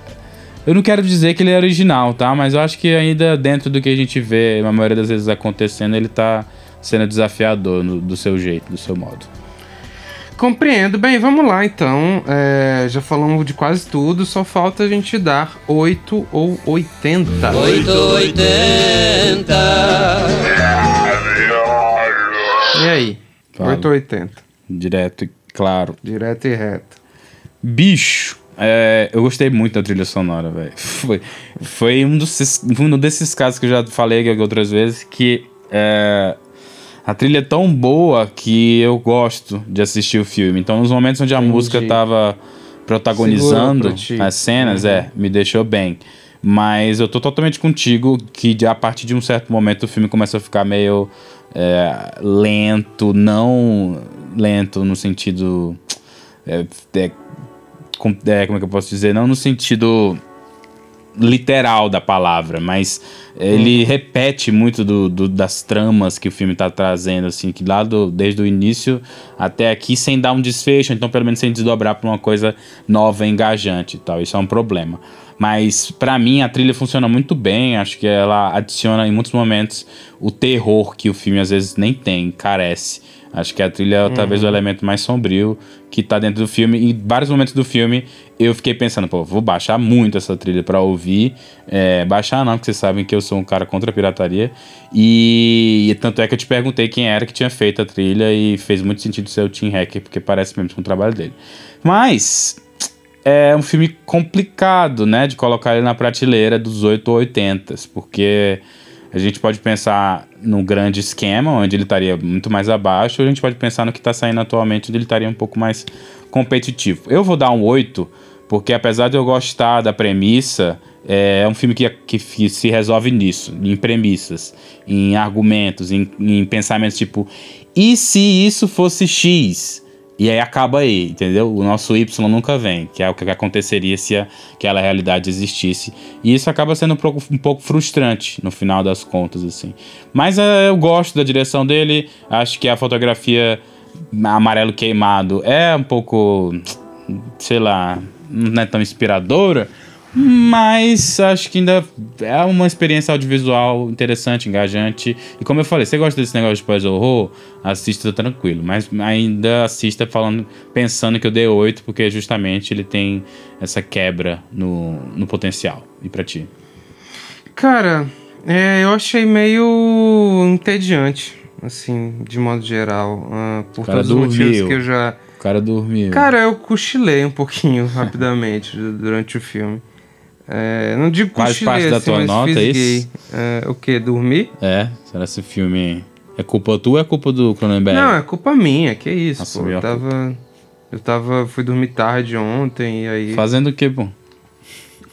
Eu não quero dizer que ele é original, tá? Mas eu acho que ainda dentro do que a gente vê, a maioria das vezes acontecendo, ele tá sendo desafiador no, do seu jeito, do seu modo. Compreendo. Bem, vamos lá então. É, já falamos de quase tudo, só falta a gente dar 8 ou 80. 880. E aí? Fala. 880. Direto e claro. Direto e reto. Bicho, é, eu gostei muito da trilha sonora, velho. Foi, foi um, dos, um desses casos que eu já falei outras vezes que é, a trilha é tão boa que eu gosto de assistir o filme. Então, nos momentos onde a Entendi. música tava protagonizando as cenas, uhum. é, me deixou bem. Mas eu tô totalmente contigo que a partir de um certo momento o filme começa a ficar meio é, lento, não lento no sentido. É, é, é, como é que eu posso dizer? Não no sentido literal da palavra, mas ele hum. repete muito do, do, das tramas que o filme está trazendo, assim, que lá do, desde o início até aqui sem dar um desfecho, então pelo menos sem desdobrar para uma coisa nova, engajante e tal. Isso é um problema. Mas para mim a trilha funciona muito bem, acho que ela adiciona em muitos momentos o terror que o filme às vezes nem tem, carece. Acho que a trilha é uhum. talvez o elemento mais sombrio que tá dentro do filme. Em vários momentos do filme eu fiquei pensando, pô, vou baixar muito essa trilha para ouvir. É, baixar não, porque vocês sabem que eu sou um cara contra a pirataria. E, e, tanto é que eu te perguntei quem era que tinha feito a trilha e fez muito sentido ser o Tim Hacker, porque parece mesmo com o trabalho dele. Mas é um filme complicado, né, de colocar ele na prateleira dos 8 ou 80, porque a gente pode pensar no grande esquema, onde ele estaria muito mais abaixo, ou a gente pode pensar no que está saindo atualmente, onde ele estaria um pouco mais competitivo. Eu vou dar um 8, porque apesar de eu gostar da premissa, é um filme que, que, que se resolve nisso, em premissas, em argumentos, em, em pensamentos tipo, e se isso fosse X? E aí acaba aí, entendeu? O nosso Y nunca vem, que é o que aconteceria se aquela realidade existisse. E isso acaba sendo um pouco, frustrante no final das contas, assim. Mas uh, eu gosto da direção dele, acho que a fotografia amarelo queimado é um pouco, sei lá, não é tão inspiradora, mas acho que ainda é uma experiência audiovisual interessante, engajante. E como eu falei, você gosta desse negócio de pós-horror, assista tranquilo. Mas ainda assista falando, pensando que eu dei 8, porque justamente ele tem essa quebra no, no potencial. E pra ti? Cara, é, eu achei meio entediante, assim, de modo geral. Uh, por todos dormiu. os motivos que eu já. O cara dormiu. Cara, eu cochilei um pouquinho rapidamente durante o filme. É, não digo Faz parte da assim, tua nota, é isso? É, o que? Dormir? É, será esse filme é culpa tua ou é culpa do Cronenberg? Não, é culpa minha, que isso, Nossa, pô. Eu tava, eu tava, fui dormir tarde ontem e aí... Fazendo o que, pô?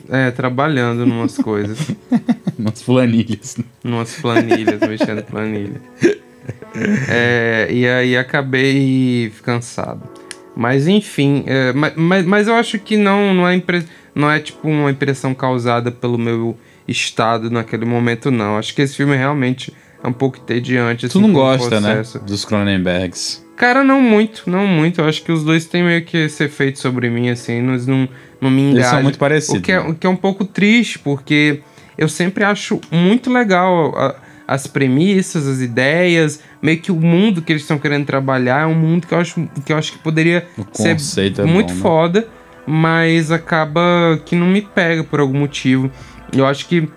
É, trabalhando numas coisas. Umas planilhas. Numas planilhas, mexendo planilha. É, e aí acabei cansado. Mas enfim, é, mas, mas, mas eu acho que não, não é impressionante não é tipo uma impressão causada pelo meu estado naquele momento, não. Acho que esse filme realmente é um pouco entediante. Assim, tu não gosta, né? Dos Cronenbergs. Cara, não muito, não muito. Eu acho que os dois têm meio que esse efeito sobre mim, assim, não, não me engajam. Eles são muito parecidos. O que, é, o que é um pouco triste, porque eu sempre acho muito legal a, as premissas, as ideias, meio que o mundo que eles estão querendo trabalhar é um mundo que eu acho que, eu acho que poderia ser é muito bom, né? foda. Né? Mas acaba que não me pega por algum motivo. Eu acho que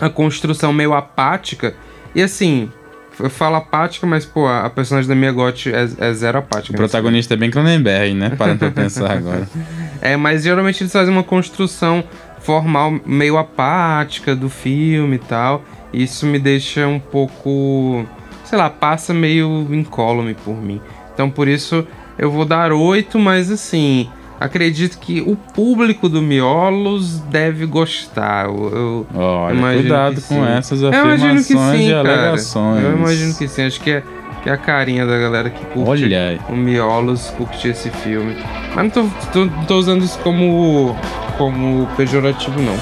a construção meio apática, e assim, eu falo apática, mas pô, a personagem da Mia Gotti é, é zero apática. O protagonista é bem Cronenberg, né? Parando pra pensar agora. É, mas geralmente eles fazem uma construção formal meio apática do filme e tal. Isso me deixa um pouco. Sei lá, passa meio incólume por mim. Então por isso eu vou dar 8, mas assim. Acredito que o público do Miolos deve gostar. Eu, eu Olha, cuidado com essas afirmações sim, e alegações. Eu imagino que sim. Acho que é, que é a carinha da galera que curte Olha. o Miolos, curte esse filme. Mas não tô, tô, tô usando isso como, como pejorativo, não.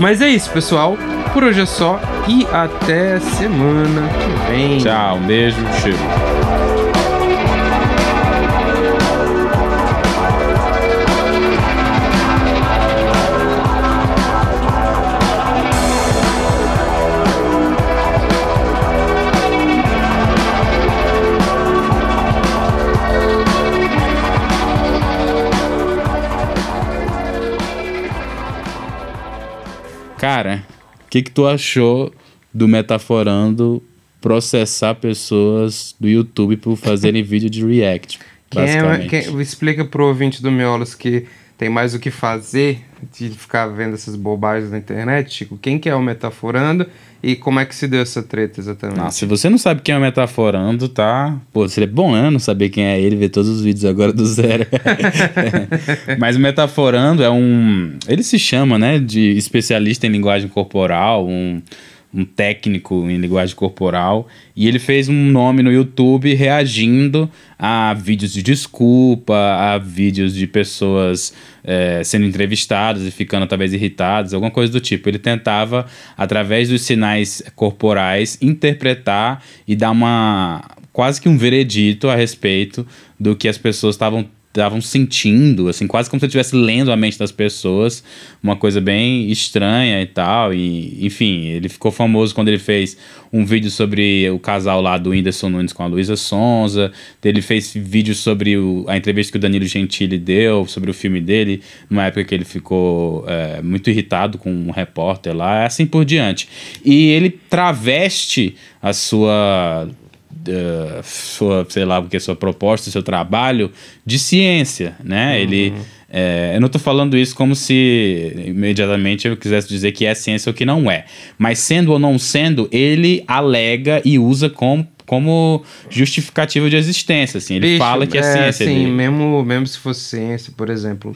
Mas é isso, pessoal. Por hoje é só e até semana que vem. Tchau, um beijo. Cara, o que, que tu achou do Metaforando processar pessoas do YouTube por fazerem vídeo de react? Quem é, quem, explica pro ouvinte do Miolos que tem mais o que fazer de ficar vendo essas bobagens na internet, Chico. Quem que é o Metaforando e como é que se deu essa treta exatamente? Se você não sabe quem é o Metaforando, tá? Pô, seria bom, né? Não saber quem é ele, ver todos os vídeos agora do zero. Mas o Metaforando é um... Ele se chama, né, de especialista em linguagem corporal, um um técnico em linguagem corporal, e ele fez um nome no YouTube reagindo a vídeos de desculpa, a vídeos de pessoas é, sendo entrevistadas e ficando talvez irritadas, alguma coisa do tipo. Ele tentava, através dos sinais corporais, interpretar e dar uma quase que um veredito a respeito do que as pessoas estavam estavam sentindo, assim, quase como se eu estivesse lendo a mente das pessoas, uma coisa bem estranha e tal. E, enfim, ele ficou famoso quando ele fez um vídeo sobre o casal lá do Whindersson Nunes com a Luísa Sonza. Ele fez vídeos sobre o, a entrevista que o Danilo Gentili deu, sobre o filme dele, numa época que ele ficou é, muito irritado com um repórter lá, assim por diante. E ele traveste a sua uh, sua, sei lá, porque sua proposta, seu trabalho de ciência, né? Uhum. Ele é, eu não estou falando isso como se imediatamente eu quisesse dizer que é ciência ou que não é. Mas sendo ou não sendo, ele alega e usa como, como justificativa de existência. Assim. Ele Bicho, fala que é, é ciência. Sim, ele... mesmo, mesmo se fosse ciência, por exemplo.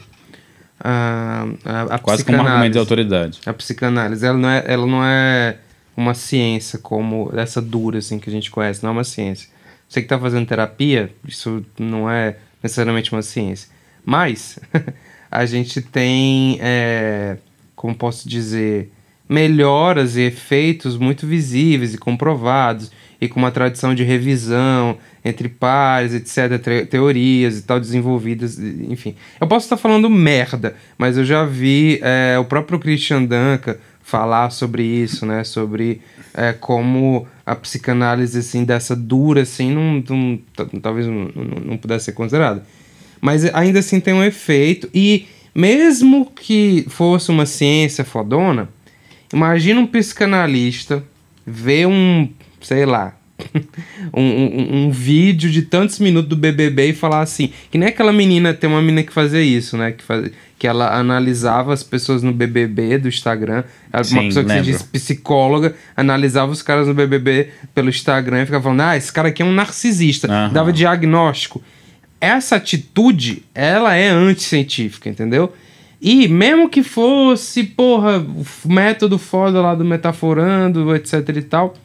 A, a, a Quase como um argumento de autoridade. A psicanálise, ela não é, ela não é uma ciência como essa dura assim que a gente conhece, não é uma ciência. Você que está fazendo terapia, isso não é necessariamente uma ciência. Mas a gente tem, é, como posso dizer, melhoras e efeitos muito visíveis e comprovados, e com uma tradição de revisão entre pares, etc., teorias e tal, desenvolvidas, enfim. Eu posso estar falando merda, mas eu já vi é, o próprio Christian Duncan falar sobre isso, né? Sobre é, como a psicanálise, assim, dessa dura, assim, não, não talvez não, não pudesse ser considerada. Mas ainda assim tem um efeito. E mesmo que fosse uma ciência fodona, imagina um psicanalista ver um, sei lá, um, um, um, vídeo de tantos minutos do BBB e falar assim, que nem aquela menina, tem uma menina que fazia isso, né, que, faz, que ela analisava as pessoas no BBB do Instagram, ela, Sim, uma pessoa que lembro. se diz psicóloga, analisava os caras no BBB pelo Instagram e ficava falando, ah, esse cara aqui é um narcisista, uhum. dava diagnóstico. Essa atitude, ela é anticientífica, entendeu? E mesmo que fosse, porra, o método foda lá do metaforando, etc e tal,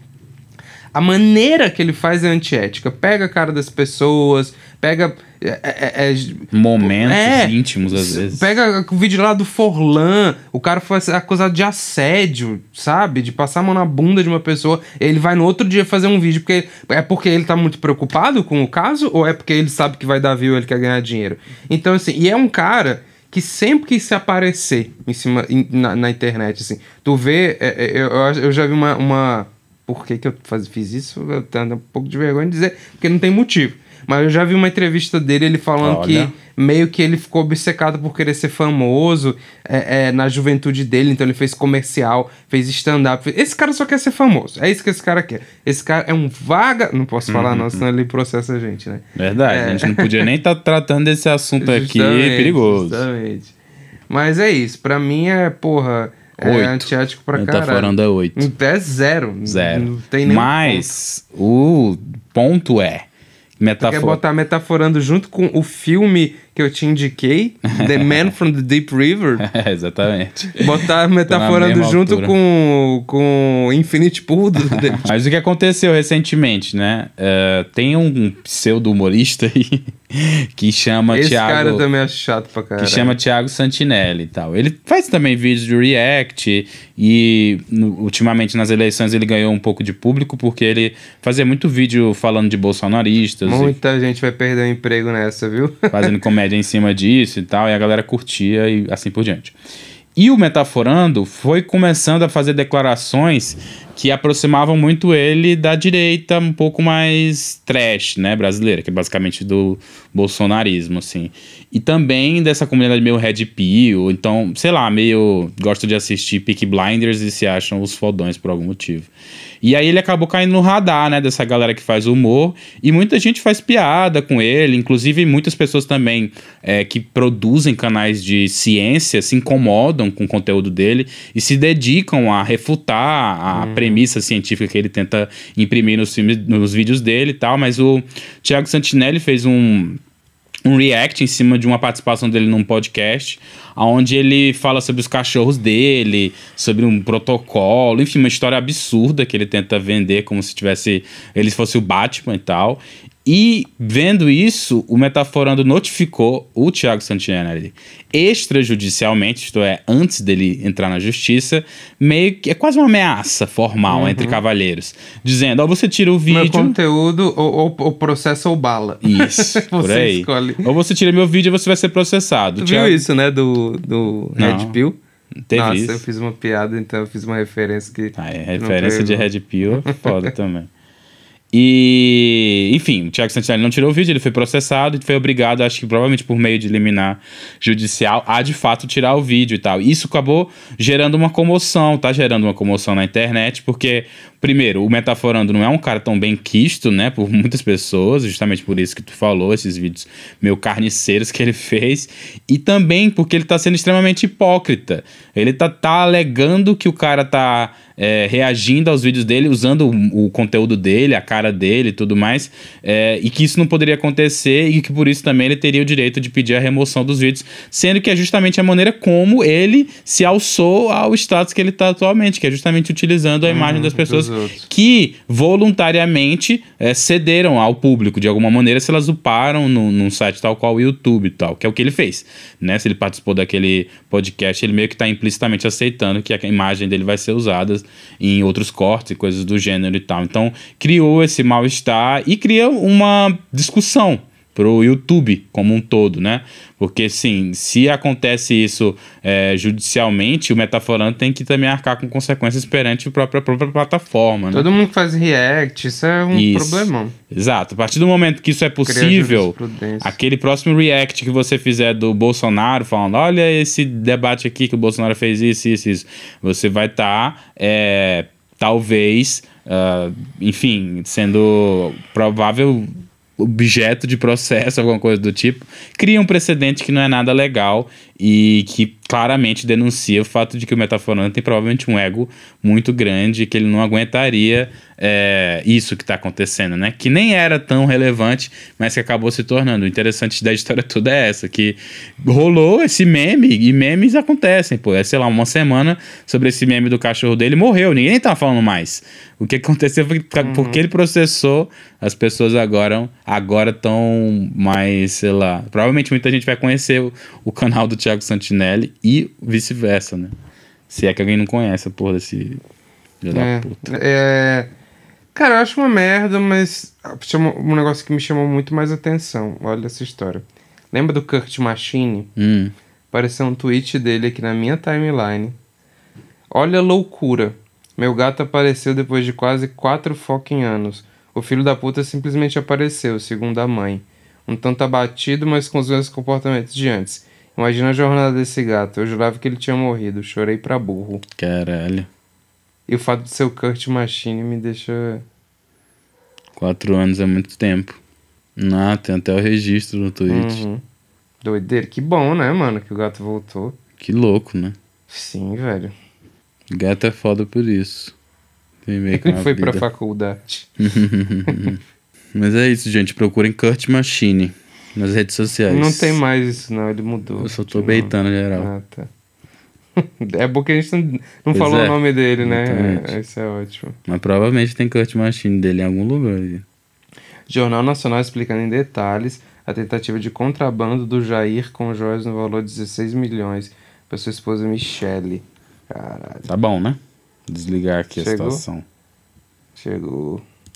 a maneira que ele faz é antiética. Pega a cara das pessoas, pega. É, é, é, Momentos é, íntimos, às vezes. Pega o vídeo lá do Forlan, o cara foi acusado de assédio, sabe? De passar a mão na bunda de uma pessoa. Ele vai no outro dia fazer um vídeo porque é porque ele tá muito preocupado com o caso ou é porque ele sabe que vai dar view ele quer ganhar dinheiro? Então, assim, e é um cara que sempre quis se aparecer em cima, na, na internet, assim. Tu vê, é, eu, eu já vi uma, uma por que, que eu faz, fiz isso, eu tenho um pouco de vergonha de dizer, porque não tem motivo. Mas eu já vi uma entrevista dele, ele falando Olha. que meio que ele ficou obcecado por querer ser famoso é, é, na juventude dele, então ele fez comercial, fez stand-up. Esse cara só quer ser famoso. É isso que esse cara quer. Esse cara é um vaga. Não posso falar, uhum. não, senão ele processa a gente, né? Verdade, é... a gente não podia nem estar tá tratando desse assunto aqui, é perigoso. Justamente. Mas é isso, pra mim é, porra É Oito. antiético pra caralho. Metaforando é 8. É zero. Zero. Não tem nenhum Mas o ponto é. Quer Metafor... botar metaforando junto com o filme que eu te indiquei, The Man from the Deep River? É, exatamente. Botar metaforando junto altura. com, com Infinite Pool do Mas o que aconteceu recentemente, né? É, tem um pseudo-humorista aí que chama Esse Thiago... cara também é chato pra caralho. que chama Thiago Santinelli e tal. Ele faz também vídeos de react e no- ultimamente nas eleições ele ganhou um pouco de público porque ele fazia muito vídeo falando de bolsonaristas, e Muita gente vai perder o emprego nessa, viu? fazendo comédia em cima disso e tal, e a galera curtia e assim por diante. E o Metaforando foi começando a fazer declarações que aproximavam muito ele da direita um pouco mais trash, né, brasileira, que é basicamente do bolsonarismo, assim. E também dessa comunidade meio red pill, então, sei lá, meio gosto de assistir Peaky Blinders e se acham os fodões por algum motivo. E aí ele acabou caindo no radar, né, dessa galera que faz humor, e muita gente faz piada com ele, inclusive muitas pessoas também é, que produzem canais de ciência se incomodam com o conteúdo dele e se dedicam a refutar a premissa científica que ele tenta imprimir nos, filmes, nos vídeos dele e tal, mas o Thiago Santinelli fez um um react em cima de uma participação dele num podcast, onde ele fala sobre os cachorros dele, sobre um protocolo, enfim, uma história absurda que ele tenta vender como se tivesse ele fosse o Batman e tal. E vendo isso, o Metaforando notificou o Thiago Santinelli extrajudicialmente, isto é, antes dele entrar na justiça, meio que é quase uma ameaça formal entre cavalheiros, dizendo: Ó, você tira o Meu vídeo. conteúdo, ou, ou, ou processa ou bala. Isso, por aí. escolhe. Ou você tira meu vídeo e você vai ser processado. Tu Thiago- viu isso, né? Do, do Não. Red Pill? Teve Nossa, isso. eu fiz uma piada, então eu fiz uma referência que. Ah, é, referência de. Red Pill é foda também. E, enfim, o Thiago Santinelli não tirou o vídeo, ele foi processado e foi obrigado, acho que provavelmente por meio de liminar judicial, a de fato tirar o vídeo e tal. Isso acabou gerando uma comoção, tá gerando uma comoção na internet, porque, primeiro, o Metaforando não é um cara tão bem quisto, né, por muitas pessoas, justamente por isso que tu falou, esses vídeos meio carniceiros que ele fez, e também porque ele tá sendo extremamente hipócrita. Ele tá, tá alegando que o cara tá é, reagindo aos vídeos dele, usando o, o conteúdo dele, a cara dele e tudo mais, é, e que isso não poderia acontecer e que por isso também ele teria o direito de pedir a remoção dos vídeos, sendo que é justamente a maneira como ele se alçou ao status que ele está atualmente, que é justamente utilizando a imagem das pessoas que voluntariamente é, cederam ao público de alguma maneira se elas uparam no, num site tal qual o YouTube e tal, que é o que ele fez, né? Se ele participou daquele podcast, ele meio que está implicitamente aceitando que a imagem dele vai ser usada em outros cortes e coisas do gênero e tal. Então, criou esse mal-estar e cria uma discussão pro YouTube como um todo, né? Porque, sim, se acontece isso é, judicialmente, o Metaforando tem que também arcar com consequências perante a própria, a própria plataforma, né? Todo mundo faz react, isso é um Isso. problemão. Exato. A partir do momento que isso é possível, aquele próximo react que você fizer do Bolsonaro, falando, olha esse debate aqui que o Bolsonaro fez isso, isso, isso, você vai estar, talvez, ah, enfim, sendo provável objeto de processo, alguma coisa do tipo, cria um precedente que não é nada legal e que claramente denuncia o fato de que o Metaforando tem provavelmente um ego muito grande que ele não aguentaria é, isso que está acontecendo, né? Que nem era tão relevante, mas que acabou se tornando. O interessante da história toda é essa, que rolou esse meme e memes acontecem, pô. É, sei lá, uma semana sobre esse meme do cachorro dele, morreu, ninguém nem tava falando mais. O que aconteceu foi que porque ele processou, as pessoas agora agora estão mais, sei lá, provavelmente muita gente vai conhecer o, o canal do Thiago Santinelli e vice-versa, né? Se é que alguém não conhece a porra desse filho da É, puta. é, Cara, eu acho uma merda, mas um negócio que me chamou muito mais atenção. Olha essa história. Lembra do Kurt Machine? Hum. Apareceu um tweet dele aqui na minha timeline. Olha a loucura. Meu gato apareceu depois de quase quatro fucking anos. O filho da puta simplesmente apareceu, segundo a mãe. Um tanto abatido, mas com os mesmos comportamentos de antes. Imagina a jornada desse gato. Eu jurava que ele tinha morrido. Chorei pra burro. Caralho. E o fato de ser o Kurt Machine me deixa. Quatro anos é muito tempo. Ah, tem até o registro no Twitch. Uhum. Doideira. Que bom, né, mano, que o gato voltou. Que louco, né? Sim, velho. Gato é foda por isso. Tem meio que Ele foi vida. pra faculdade. Mas é isso, gente. Procurem Kurt Machine nas redes sociais. Não tem mais isso, não. Ele mudou. Eu só tô beitando geral. Ah, tá. É bom que a gente não, não falou é, o nome dele, né? É, isso é ótimo. Mas provavelmente tem Kurt Machine dele em algum lugar. Jornal Nacional explicando em detalhes a tentativa de contrabando do Jair com joias no valor de 16 milhões para sua esposa Michele. Caralho. Tá bom, né? Desligar aqui Chegou? a situação. Chegou.